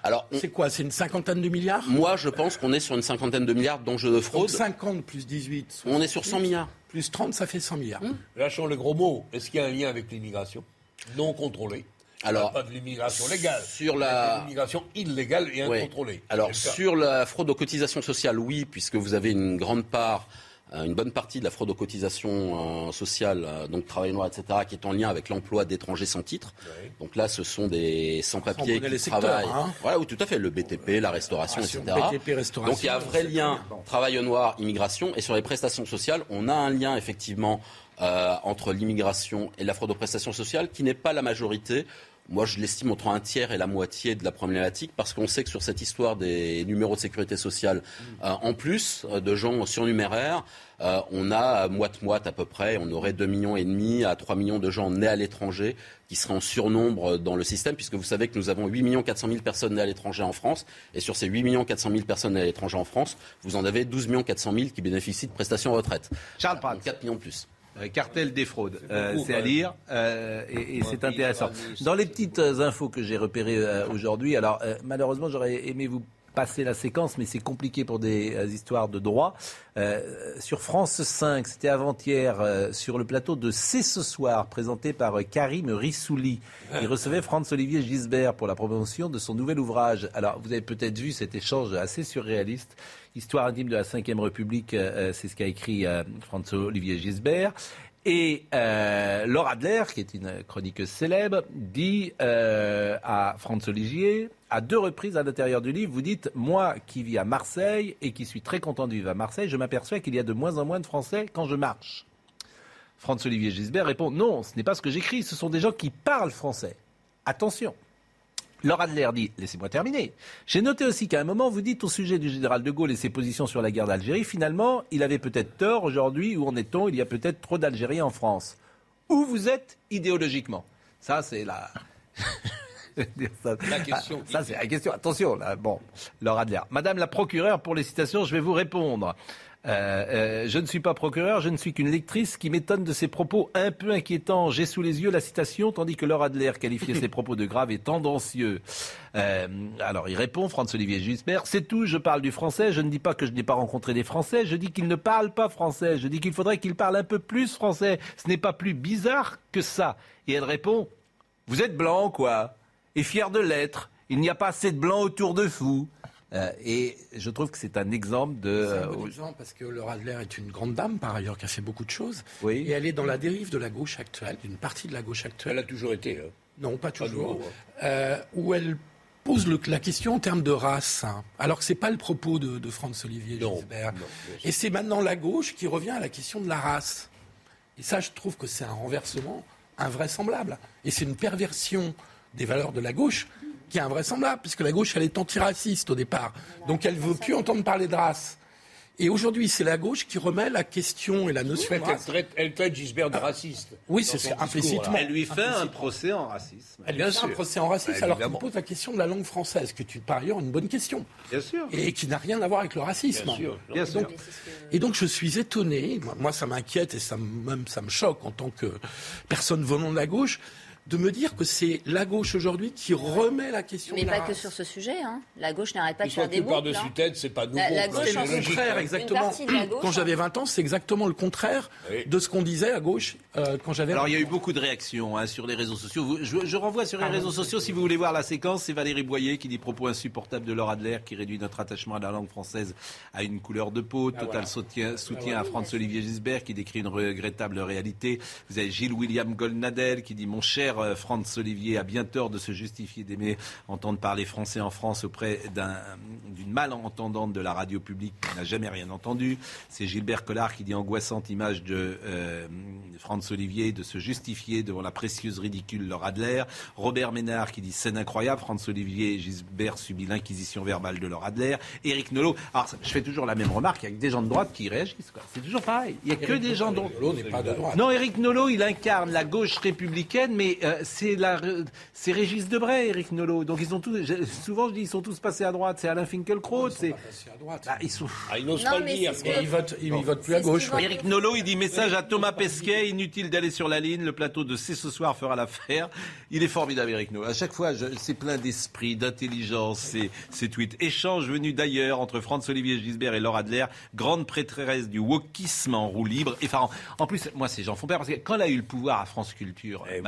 S12: alors,
S5: c'est quoi C'est une cinquantaine de milliards?
S12: Moi, je pense qu'on est sur une cinquantaine de milliards d'enjeux de fraude.
S5: Donc 50 plus 18.
S12: On est sur 100 milliards.
S5: Plus 30, ça fait 100 milliards. Hum
S2: Lâchons le gros mot. Est-ce qu'il y a un lien avec l'immigration? Non contrôlée
S12: alors,
S2: pas de l'immigration légale,
S12: sur la
S2: l'immigration illégale et incontrôlée.
S12: Oui. Alors sur la fraude aux cotisations sociales, oui, puisque vous avez une grande part une bonne partie de la fraude aux cotisations euh, sociales, euh, donc travail noir, etc., qui est en lien avec l'emploi d'étrangers sans titre. Oui. Donc là, ce sont des sans-papiers qui
S5: secteurs,
S12: travaillent.
S5: Hein.
S12: Voilà, oui, tout à fait, le BTP, la restauration,
S5: ah,
S12: etc.
S5: BTP, restauration,
S12: donc il y a un vrai lien travail noir, immigration, et sur les prestations sociales, on a un lien effectivement euh, entre l'immigration et la fraude aux prestations sociales, qui n'est pas la majorité. Moi, je l'estime entre un tiers et la moitié de la problématique parce qu'on sait que sur cette histoire des numéros de sécurité sociale, euh, en plus euh, de gens surnuméraires, euh, on a moite-moite à peu près, on aurait 2 millions et demi à 3 millions de gens nés à l'étranger qui seraient en surnombre dans le système, puisque vous savez que nous avons 8 millions 400 000 personnes nées à l'étranger en France, et sur ces 8 millions 400 000 personnes nées à l'étranger en France, vous en avez 12 millions 400 000 qui bénéficient de prestations retraite.
S1: Charles Pratt.
S12: 4 millions de plus.
S1: Cartel des fraudes, euh, c'est à lire euh, et, et c'est intéressant. Dans les petites infos que j'ai repérées euh, aujourd'hui, alors malheureusement j'aurais aimé vous passer la séquence, mais c'est compliqué pour des euh, histoires de droit. Euh, sur France 5, c'était avant-hier, euh, sur le plateau de C'est ce soir, présenté par Karim Rissouli. (laughs) Il recevait Franz-Olivier Gisbert pour la promotion de son nouvel ouvrage. Alors, vous avez peut-être vu cet échange assez surréaliste. Histoire intime de la Ve République, c'est ce qu'a écrit Franz-Olivier Gisbert. Et Laura Adler, qui est une chroniqueuse célèbre, dit à Franz Olivier, à deux reprises à l'intérieur du livre, vous dites Moi qui vis à Marseille et qui suis très content de vivre à Marseille, je m'aperçois qu'il y a de moins en moins de Français quand je marche. Franz Olivier Gisbert répond Non, ce n'est pas ce que j'écris, ce sont des gens qui parlent français. Attention Laura Adler dit, laissez-moi terminer. J'ai noté aussi qu'à un moment, vous dites au sujet du général de Gaulle et ses positions sur la guerre d'Algérie, finalement, il avait peut-être tort aujourd'hui, où en est-on Il y a peut-être trop d'Algériens en France. Où vous êtes idéologiquement? Ça, c'est la... (laughs) (laughs)
S2: la question.
S1: ça, c'est la question. Attention, là, bon, Laura Adler. Madame la procureure, pour les citations, je vais vous répondre. Euh, euh, je ne suis pas procureur, je ne suis qu'une lectrice qui m'étonne de ses propos un peu inquiétants. J'ai sous les yeux la citation, tandis que Laura Adler qualifiait (laughs) ses propos de graves et tendancieux. Euh, alors il répond, Franz-Olivier Gisbert, c'est tout, je parle du français, je ne dis pas que je n'ai pas rencontré des Français, je dis qu'ils ne parlent pas français, je dis qu'il faudrait qu'ils parlent un peu plus français. Ce n'est pas plus bizarre que ça. Et elle répond, vous êtes blanc, quoi, et fier de l'être. Il n'y a pas assez de blancs autour de vous. Euh, et je trouve que c'est un exemple de.
S5: C'est un bon exemple parce que Laura Adler est une grande dame par ailleurs qui a fait beaucoup de choses.
S1: Oui.
S5: Et elle est dans la dérive de la gauche actuelle, d'une partie de la gauche actuelle.
S2: Elle a toujours été. Hein.
S5: Non, pas toujours. Euh, où elle pose le, la question en termes de race, hein. alors que c'est pas le propos de, de Franz-Olivier Gisbert. et c'est maintenant la gauche qui revient à la question de la race. Et ça, je trouve que c'est un renversement invraisemblable. Et c'est une perversion des valeurs de la gauche qui est invraisemblable, puisque la gauche, elle est antiraciste au départ. Donc elle ne veut plus entendre parler de race. Et aujourd'hui, c'est la gauche qui remet la question et la notion
S2: de race. Elle traite, Gisbert de raciste.
S5: Oui, c'est implicitement.
S1: Elle lui fait un procès en racisme.
S5: Elle lui fait un procès en racisme alors qu'elle pose la question de la langue française, qui est par ailleurs une bonne question.
S1: Bien sûr.
S5: Et qui n'a rien à voir avec le racisme.
S1: Bien sûr. Bien sûr.
S5: et donc je suis étonné, moi ça m'inquiète et ça, même ça me choque en tant que personne venant de la gauche, de me dire que c'est la gauche aujourd'hui qui remet la question.
S8: Mais
S5: de
S8: pas
S5: la
S8: que sur ce sujet. Hein. La gauche n'arrête pas de
S2: faire
S8: des boucles.
S2: par-dessus
S8: hein.
S2: tête, c'est pas nouveau.
S8: La, la gauche,
S5: C'est le contraire, exactement. Quand j'avais 20 ans, c'est exactement le contraire
S2: Oui.
S5: de ce qu'on disait à gauche euh, quand j'avais.
S1: Alors il y a eu beaucoup de réactions hein, sur les réseaux sociaux. Vous- je, je renvoie sur les réseaux sociaux si vous voulez voir la séquence. C'est Valérie Boyer qui dit propos insupportables de Laura Adler qui réduit notre attachement à la langue française à une couleur de peau. Total
S5: voilà.
S1: soutien, soutien à Franz-Olivier Gisbert qui décrit une regrettable réalité. Vous avez Gilles William Goldnadel qui dit mon cher euh, Franz-Olivier a bien tort de se justifier d'aimer entendre parler français en France auprès d'un- d'une malentendante de la radio publique qui n'a jamais rien entendu. C'est Gilbert Collard qui dit angoissante image de euh, Franz Olivier de se justifier devant la précieuse ridicule Laura Adler. Robert Ménard qui dit scène incroyable. Franz Olivier Gisbert subit l'inquisition verbale de Laura Adler. Éric Nolot. Alors je fais toujours la même remarque. Il y a que des gens de droite qui réagissent. C'est toujours pareil. Il y a que des gens de droite.
S5: Nolot n'est pas de droite.
S1: Non, Éric Nolot, il incarne la gauche républicaine, mais euh, c'est la, c'est Régis Debray, Éric Nolot. Donc ils sont tous, je- souvent je dis, ils sont tous passés à droite. C'est Alain Finkielkraut, c'est,
S5: C'est à droite.
S1: bah, ils sont.
S2: Ah, il n'ose
S8: Non,
S2: pas le dire.
S8: c'est que-
S5: ils votent, ils votent plus à
S8: C'est
S5: gauche.
S1: Éric Nolot, il dit message à Thomas Pesquet, inutile d'aller sur la ligne, le plateau de C'est ce soir fera l'affaire. Il est formidable, Éric Nolot. À chaque fois, c'est plein d'esprit, d'intelligence, ces, ces tweets. Échange venu d'ailleurs entre Franz-Olivier Gisbert et Laura Adler, grande prêtresse du wokisme en roue libre. En, plus, moi, ces gens font peur parce que quand elle a eu le pouvoir à France Culture,
S2: Eh oui.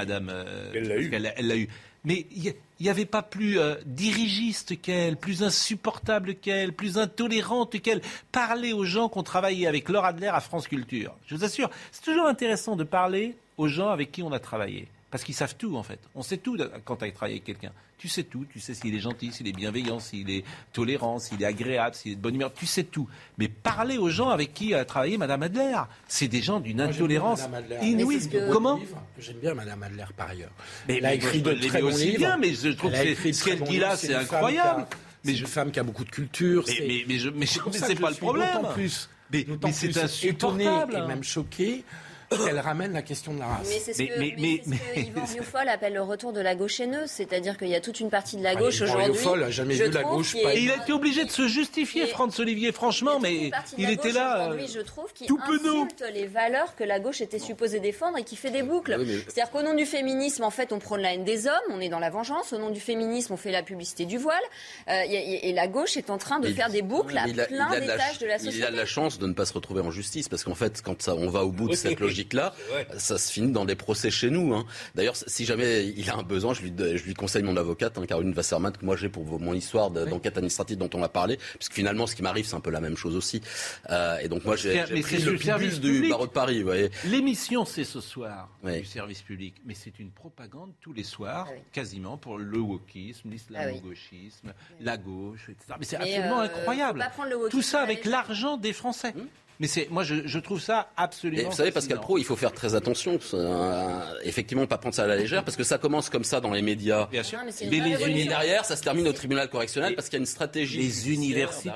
S1: Euh,
S2: Elle l'a eu.
S1: elle. Mais il n'y avait pas plus euh, dirigiste qu'elle, plus insupportable qu'elle, plus intolérante qu'elle. Parler aux gens qui ont travaillé avec Laura Adler à France Culture. Je vous assure, c'est toujours intéressant de parler aux gens avec qui on a travaillé. Parce qu'ils savent tout, en fait. On sait tout quand tu as travaillé avec quelqu'un. Tu sais tout. Tu sais s'il est gentil, s'il est bienveillant, s'il est tolérant, s'il est agréable, s'il est de bonne humeur. Tu sais tout. Mais parler aux gens avec qui a travaillé Madame Adler, c'est des gens d'une intolérance
S5: Madame Adler.
S1: inouïe.
S8: Que-
S1: Comment.
S5: J'aime bien Madame Adler par ailleurs.
S1: Mais-
S5: elle a écrit de très bons
S1: aussi
S5: livres.
S1: bien, mais je trouve
S5: Elle
S1: que ce qu'elle dit là, c'est incroyable. Mais
S5: c'est
S1: je-
S5: une femme qui a beaucoup de culture.
S1: Mais,
S5: c'est-
S1: mais, mais, je- mais,
S5: C'est
S1: pas
S5: je
S1: le problème.
S5: plus,
S1: Mais, mais c'est insupportable.
S5: et même choqué (coughs) qu'elle ramène la question de la race.
S8: Mais c'est ce que, mais, mais, mais, ce que Yvan (laughs) Rioufol appelle le retour de la gauche haineuse, c'est-à-dire qu'il y a toute une partie de la gauche aujourd'hui.
S5: Rioufol a jamais vu la gauche.
S1: Pas... Il a été obligé de se justifier, Franz Olivier, franchement, mais il était là.
S8: Aujourd'hui, je trouve qu'il insulte les valeurs que la gauche était supposée défendre et qui fait des boucles. C'est-à-dire qu'au nom du féminisme, en fait, on prône la haine des hommes, on est dans la vengeance. Au nom du féminisme, on fait la publicité du voile. Euh, et, la gauche est en train de faire des boucles à plein d'étages de la société.
S12: Il a de la chance de ne pas se retrouver en justice, parce qu'en fait, quand ça, on va au bout de cette logique-là, ça se finit dans des procès chez nous. Hein. D'ailleurs, si jamais il a un besoin, je lui, je lui conseille mon avocate, hein, Caroline Wasserman, que moi j'ai pour mon histoire d'enquête administrative dont on a parlé, puisque finalement, ce qui m'arrive, c'est un peu la même chose aussi. Euh, et donc moi, j'ai pris le service du barreau de Paris.
S1: L'émission, c'est ce soir du service public, mais c'est une propagande tous les soirs, ah quasiment pour le wokisme, l'islamo-gauchisme, ah la gauche, etc. Mais c'est absolument euh, incroyable. Tout ça avec l'argent des Français. Hum mais c'est, moi, je, je, trouve ça absolument.
S12: Et vous savez, Pascal Pro, il faut faire très attention. Euh, effectivement, pas prendre ça à la légère, parce que ça commence comme ça dans les médias.
S1: Bien sûr.
S12: mais, les unis derrière, ça se termine au tribunal correctionnel parce qu'il y a une stratégie.
S1: Les universités,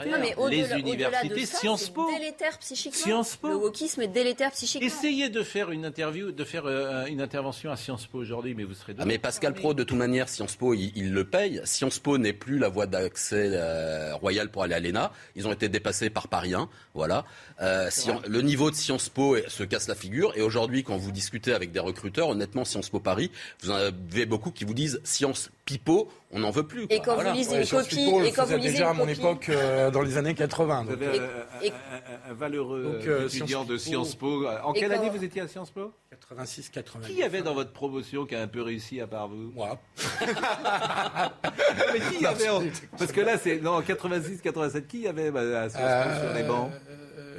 S1: les universités, Sciences Po.
S8: délétère psychiquement.
S1: Sciences Po.
S8: Le wokisme est délétère psychiquement.
S1: Essayez de faire une interview, de faire euh, une intervention à Sciences Po aujourd'hui, mais vous serez.
S12: Ah, mais Pascal Pro, de toute manière, Sciences Po, il, le paye. Sciences Po n'est plus la voie d'accès euh, royale pour aller à l'ENA. Ils ont été dépassés par Paris 1. Voilà. Euh, le niveau de Sciences Po se casse la figure. Et aujourd'hui, quand vous discutez avec des recruteurs, honnêtement, Sciences Po Paris, vous en avez beaucoup qui vous disent Sciences Pipo, on n'en veut plus.
S8: Et quand vous lisez une copie,
S5: et quand vous lisez déjà à mon époque, euh, dans les années 80.
S1: Vous avez un, valeureux euh, étudiant de Sciences Po. En quelle année vous étiez à Sciences Po?
S5: 86, 80.
S1: Qui y avait dans votre promotion qui a un peu réussi à part vous?
S5: Moi. (laughs)
S1: Mais qui y avait Parce que là, c'est non 86, 87. Qui y avait bah, à Sciences Po sur les bancs?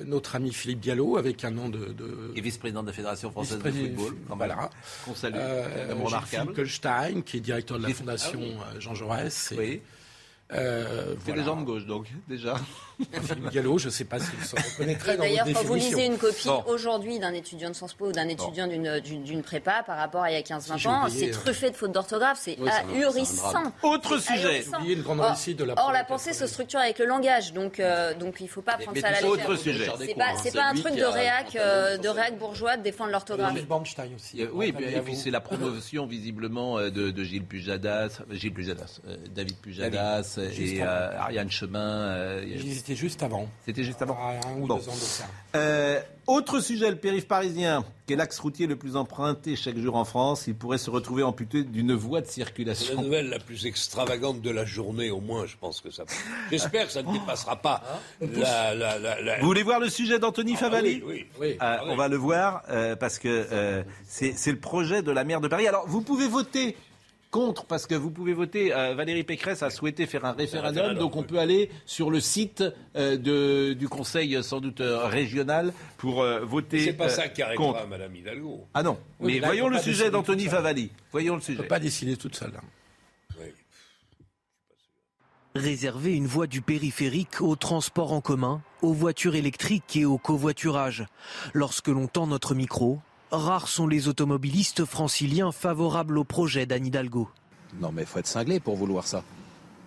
S5: Notre ami Philippe Diallo, avec un nom de.
S1: Et vice-président de la Fédération française de football.
S5: Voilà.
S1: Qu'on salue. Euh,
S5: Philippe Kolstein, qui est directeur de la Fondation ah Jean Jaurès.
S1: Oui. Euh, fait des gens de gauche, donc, (laughs) déjà.
S5: Philippe Gallo, je ne sais pas s'il se reconnaîtrait dans
S8: D'ailleurs, quand vous lisez une copie aujourd'hui d'un étudiant de Sciences Po ou d'un étudiant d'une prépa par rapport à il y a 15-20 ans, c'est euh, truffé de fautes d'orthographe, c'est ahurissant.
S1: Autre sujet.
S8: or, la pensée se structure avec le langage, donc, euh, donc il ne faut pas prendre ça à la légère.
S1: Autre sujet.
S8: C'est pas, pas un truc de réac, euh, de réac bourgeois de défendre l'orthographe.
S1: Oui, et puis c'est la promotion visiblement de Gilles Pujadas, Gilles Pujadas, David Pujadas et Ariane Chemin.
S5: C'était juste avant.
S1: C'était juste avant.
S5: Un ou deux ans de ça.
S1: Euh, autre sujet, le périph' parisien, qui est l'axe routier le plus emprunté chaque jour en France. Il pourrait se retrouver amputé d'une voie de circulation.
S2: La nouvelle la plus extravagante de la journée, au moins, je pense que ça. J'espère que ça ne dépassera pas.
S1: Hein Vous voulez voir le sujet d'Anthony ah, Favali
S2: Oui.
S1: oui. Ah, on va le voir euh, parce que euh, c'est le projet de la maire de Paris. Alors, vous pouvez voter contre, parce que vous pouvez voter. Euh, Valérie Pécresse a souhaité faire un référendum, donc on peut aller sur le site euh, de, du Conseil sans doute euh, régional pour voter.
S2: C'est pas ça qui arrêtera Madame Hidalgo.
S1: Ah non. mais voyons le sujet d'Anthony Favali. Voyons le sujet.
S5: ne peut pas décider toute seule.
S13: Réserver une voie du périphérique au transport en commun, aux voitures électriques et au covoiturage. Lorsque l'on tend notre micro, rares sont les automobilistes franciliens favorables au projet d'Anne Hidalgo.
S14: Non mais il faut être cinglé pour vouloir ça.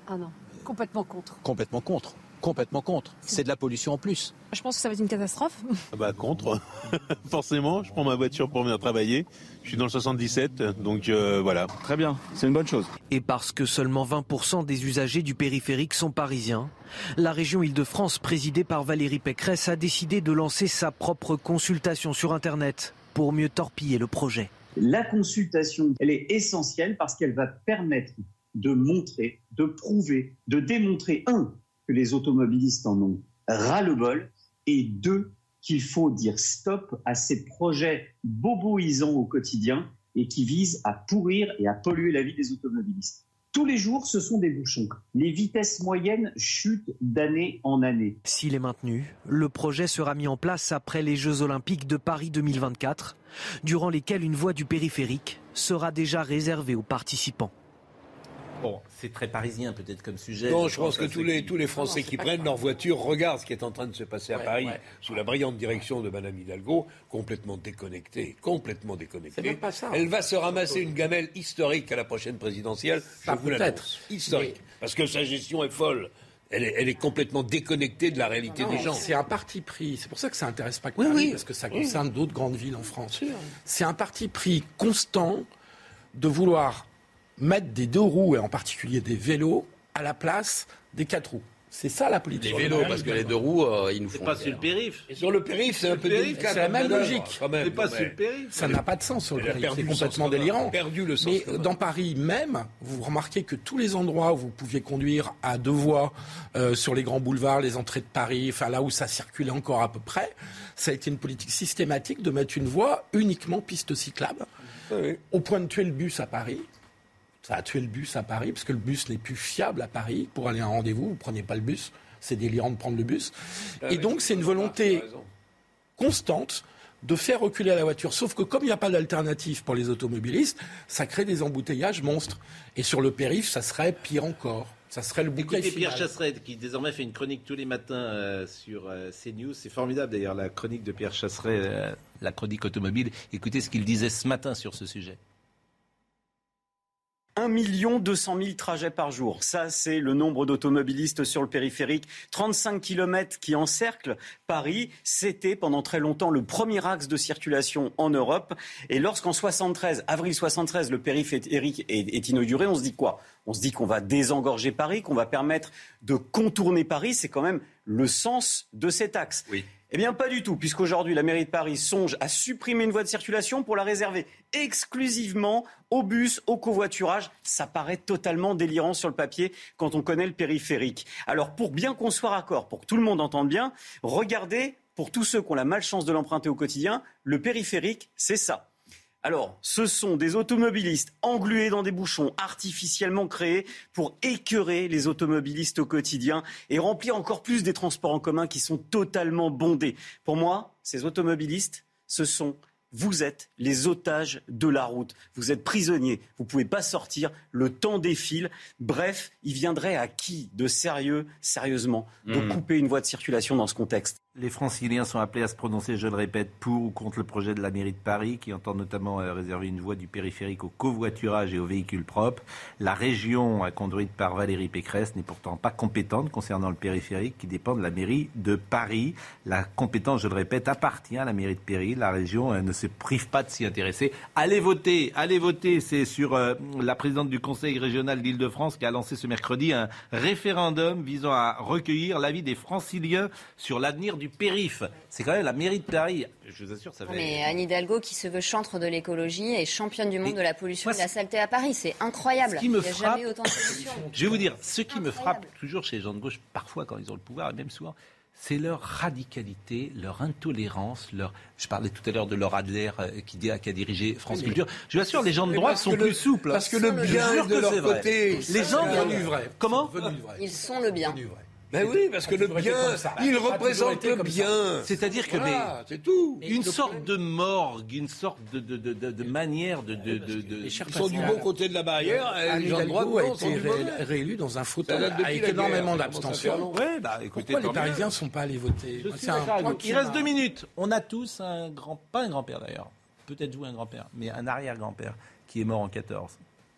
S15: Ah non, complètement contre.
S14: Complètement contre. Complètement contre. C'est de la pollution en plus.
S15: Je pense que ça va être une catastrophe.
S16: Ah bah contre, (laughs) forcément. Je prends ma voiture pour venir travailler. Je suis dans le 77, donc euh, voilà.
S17: Très bien, c'est une bonne chose.
S13: Et parce que seulement 20% des usagers du périphérique sont parisiens, la région Île-de-France, présidée par Valérie Pécresse, a décidé de lancer sa propre consultation sur Internet pour mieux torpiller le projet.
S18: La consultation, elle est essentielle parce qu'elle va permettre de montrer, de prouver, de démontrer, un, que les automobilistes en ont ras-le-bol, et deux, qu'il faut dire stop à ces projets boboisants au quotidien et qui visent à pourrir et à polluer la vie des automobilistes. Tous les jours, ce sont des bouchons. Les vitesses moyennes chutent d'année en année.
S13: S'il est maintenu, le projet sera mis en place après les Jeux olympiques de Paris 2024, durant lesquels une voie du périphérique sera déjà réservée aux participants.
S1: Bon, c'est très parisien peut-être comme sujet.
S2: Non, je, pense, que, tous les, tous les Français qui prennent leur voiture regardent ce qui est en train de se passer à Paris sous la brillante direction de Madame Hidalgo, complètement déconnectée, complètement déconnectée.
S5: Pas ça.
S2: Elle va se ramasser une gamelle historique à la prochaine présidentielle, je vous l'annonce. Historique. Parce que sa gestion est folle Elle est, elle est, complètement déconnectée de la réalité des gens.
S5: C'est un parti pris. C'est pour ça que ça intéresse pas que
S2: oui,
S5: Paris,
S2: oui.
S5: parce que ça concerne oui. d'autres grandes villes en France. C'est un parti pris constant de vouloir mettre des deux roues, et en particulier des vélos, à la place des quatre roues. C'est ça la politique.
S12: Les vélos, parce que les deux roues, euh, ils nous font.
S1: C'est pas sur le périph.
S2: Et sur le périph, c'est un peu délicat.
S5: C'est la même logique.
S1: C'est pas sur le périph.
S5: Ça n'a pas de sens sur le périph. C'est complètement délirant.
S2: perdu le sens.
S5: Mais dans Paris même, vous remarquez que tous les endroits où vous pouviez conduire à deux voies euh, sur les grands boulevards, les entrées de Paris, enfin là où ça circulait encore à peu près, ça a été une politique systématique de mettre une voie uniquement piste cyclable,
S2: oui.
S5: au point de tuer le bus à Paris. Ça a tué le bus à Paris, parce que le bus n'est plus fiable à Paris. Pour aller à un rendez-vous, vous ne prenez pas le bus. C'est délirant de prendre le bus.
S2: Ah,
S5: Et donc, c'est une volonté constante de faire reculer la voiture. Sauf que comme il n'y a pas d'alternative pour les automobilistes, ça crée des embouteillages monstres. Et sur le périph', ça serait pire encore. Ça serait le bouquet
S1: Écoutez. Pierre Chasseret, qui désormais fait une chronique tous les matins euh, sur euh, CNews. C'est formidable d'ailleurs, la chronique de Pierre Chasseret, euh, la chronique automobile. Écoutez ce qu'il disait ce matin sur ce sujet.
S17: 1 200 000 trajets par jour. Ça, c'est le nombre d'automobilistes sur le périphérique. 35 kilomètres qui encerclent Paris. C'était pendant très longtemps le premier axe de circulation en Europe. Et lorsqu'en 73, avril 73, le périphérique est inauguré, on se dit quoi? On se dit qu'on va désengorger Paris, qu'on va permettre de contourner Paris. C'est quand même le sens de cet axe.
S12: Oui.
S17: Eh bien, pas du tout, puisqu'aujourd'hui, la mairie de Paris songe à supprimer une voie de circulation pour la réserver exclusivement aux bus, au covoiturage. Ça paraît totalement délirant sur le papier quand on connaît le périphérique. Alors, pour bien qu'on soit raccord, pour que tout le monde entende bien, regardez, pour tous ceux qui ont la malchance de l'emprunter au quotidien, le périphérique, c'est ça. Alors, ce sont des automobilistes englués dans des bouchons artificiellement créés pour écœurer les automobilistes au quotidien et remplir encore plus des transports en commun qui sont totalement bondés. Pour moi, ces automobilistes, ce sont vous êtes les otages de la route. Vous êtes prisonniers. Vous ne pouvez pas sortir. Le temps défile. Bref, il viendrait à qui de sérieux, sérieusement, de
S1: Mmh.
S17: couper une voie de circulation dans ce contexte?
S1: Les franciliens sont appelés à se prononcer, je le répète, pour ou contre le projet de la mairie de Paris qui entend notamment euh, réserver une voie du périphérique au covoiturage et aux véhicules propres. La région, conduite par Valérie Pécresse, n'est pourtant pas compétente concernant le périphérique qui dépend de la mairie de Paris. La compétence, je le répète, appartient à la mairie de Paris. La région euh, ne se prive pas de s'y intéresser. Allez voter, allez voter. C'est sur euh, la présidente du Conseil régional d'Île-de-France qui a lancé ce mercredi un référendum visant à recueillir l'avis des franciliens sur l'avenir du périph. C'est quand même la mairie de Paris. Je vous assure, ça fait...
S8: Mais Anne Hidalgo, qui se veut chantre de l'écologie, est championne du monde de la pollution et de la saleté à Paris. C'est incroyable.
S1: Ce qui me
S8: Il n'y a
S1: frappe-
S8: jamais autant de pollution.
S1: Je vais vous dire, ce qui me frappe toujours chez les gens de gauche, parfois quand ils ont le pouvoir, et même souvent, c'est leur radicalité, leur intolérance, leur. Je parlais tout à l'heure de Laura Adler euh, qui, dit- qui a dirigé France
S2: Oui,
S1: Culture. Je vous assure, les gens de droite sont
S2: le-
S1: plus souples.
S2: parce que le bien est de leur côté.
S1: Les gens
S2: devenu
S5: vrai.
S1: Comment
S8: Ils sont le bien.
S2: Ben oui, parce que le bien,
S5: ça.
S2: il représente le bien.
S1: C'est-à-dire que
S2: Voilà, c'est tout.
S1: une sorte de morgue, une sorte de, de, de, de- de manière de. de, de, de-
S2: Ils sont du bon côté de la barrière, les gens
S5: Hidalgo a été réélu dans un fauteuil avec
S2: la
S5: énormément
S2: faire
S5: d'abstention.
S1: bah écoutez,
S5: Pourquoi les. Parisiens ne sont pas allés voter qui
S1: Il reste
S5: m'a-
S1: deux minutes. On a tous un grand, pas un grand-père d'ailleurs, peut-être vous un grand-père, mais un arrière-grand-père qui est mort en 14.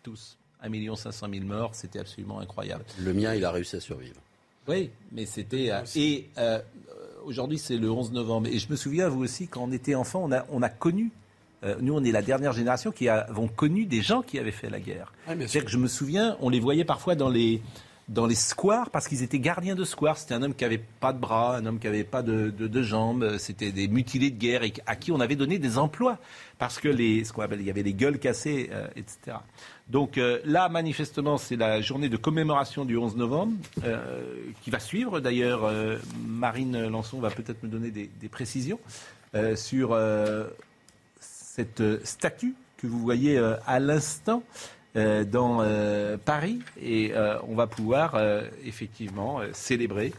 S1: Tous. 1 500 000 morts, c'était absolument incroyable.
S12: Le mien, il a réussi à survivre.
S1: Oui, mais c'était. euh, et euh, aujourd'hui, c'est le 11 novembre. Et je me souviens, vous aussi, quand on était enfant, on a, on a connu. euh, nous, on est la dernière génération qui avons connu des gens qui avaient fait la guerre.
S5: Sûr.
S1: C'est-à-dire que je me souviens, on les voyait parfois dans les dans les squares parce qu'ils étaient gardiens de squares. C'était un homme qui avait pas de bras, un homme qui avait pas de, de- de jambes. C'était des mutilés de guerre et à qui on avait donné des emplois parce que les ce qu'on appelle, il y avait les gueules cassées, euh, etc. Donc euh, là, manifestement, c'est la journée de commémoration du 11 novembre euh, qui va suivre. D'ailleurs, euh, Marine Lançon va peut-être me donner des, des précisions sur cette statue que vous voyez à l'instant dans Paris et on va pouvoir effectivement célébrer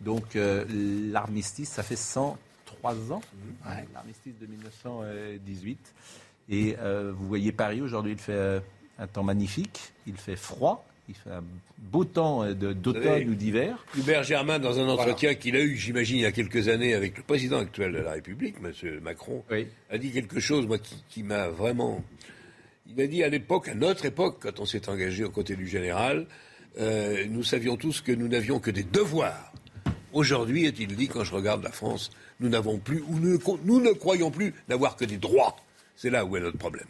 S1: donc l'armistice. Ça fait 103 ans, Ouais, l'armistice de 1918. Et vous voyez Paris aujourd'hui, il fait un temps magnifique, il fait froid, il fait un beau temps euh, d'automne ou d'hiver.
S2: Hubert Germain, dans un entretien qu'il a eu, j'imagine, il y a quelques années avec le président actuel de la République, M. Macron, a dit quelque chose, moi, qui, qui m'a vraiment. Il a dit à l'époque, à notre époque, quand on s'est engagé aux côtés du général, euh, nous savions tous que nous n'avions que des devoirs. Aujourd'hui, est-il dit, quand je regarde la France, nous n'avons plus, ou nous, nous ne croyons plus n'avoir que des droits. C'est là où est notre problème.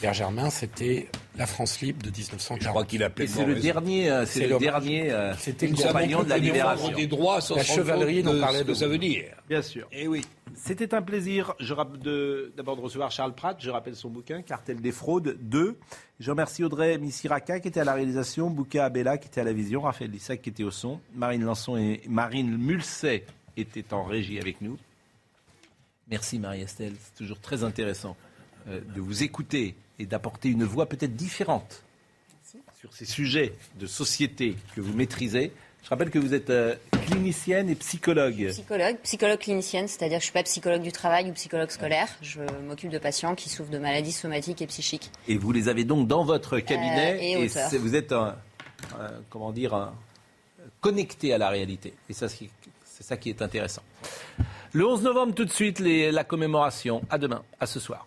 S5: Pierre Germain, c'était la France libre de 1940.
S2: Je crois qu'il a
S1: C'est le
S2: raison.
S1: dernier, euh, c'est le dernier euh,
S5: C'était le
S1: compagnon de la libération.
S2: des droits sans
S5: La chevalerie
S2: de
S5: parlait de-
S2: ça veut dire.
S1: Bien sûr.
S2: Eh oui.
S1: C'était un plaisir je rapp- de- d'abord de recevoir Charles Pratt. Je rappelle son bouquin, Cartel des fraudes 2. Je remercie Audrey Missiraka qui était à la réalisation, Bouka Abella qui était à la vision, Raphaël Lissac qui était au son, Marine Lançon et Marine Mulset étaient en régie avec nous. Merci Marie-Estelle, c'est toujours très intéressant de vous écouter et d'apporter une voix peut-être différente sur ces sujets de société que vous maîtrisez. Je rappelle que vous êtes euh, clinicienne et psychologue.
S8: Psychologue, psychologue clinicienne, c'est-à-dire que je ne suis pas psychologue du travail ou psychologue scolaire. Je m'occupe de patients qui souffrent de maladies somatiques et psychiques.
S1: Et vous les avez donc dans votre cabinet
S8: Euh, et
S1: vous êtes un, un- comment dire un- connecté à la réalité. Et ça, c'est c'est ça qui est intéressant. Le 11 novembre, tout de suite, les- la commémoration. À demain, à ce soir.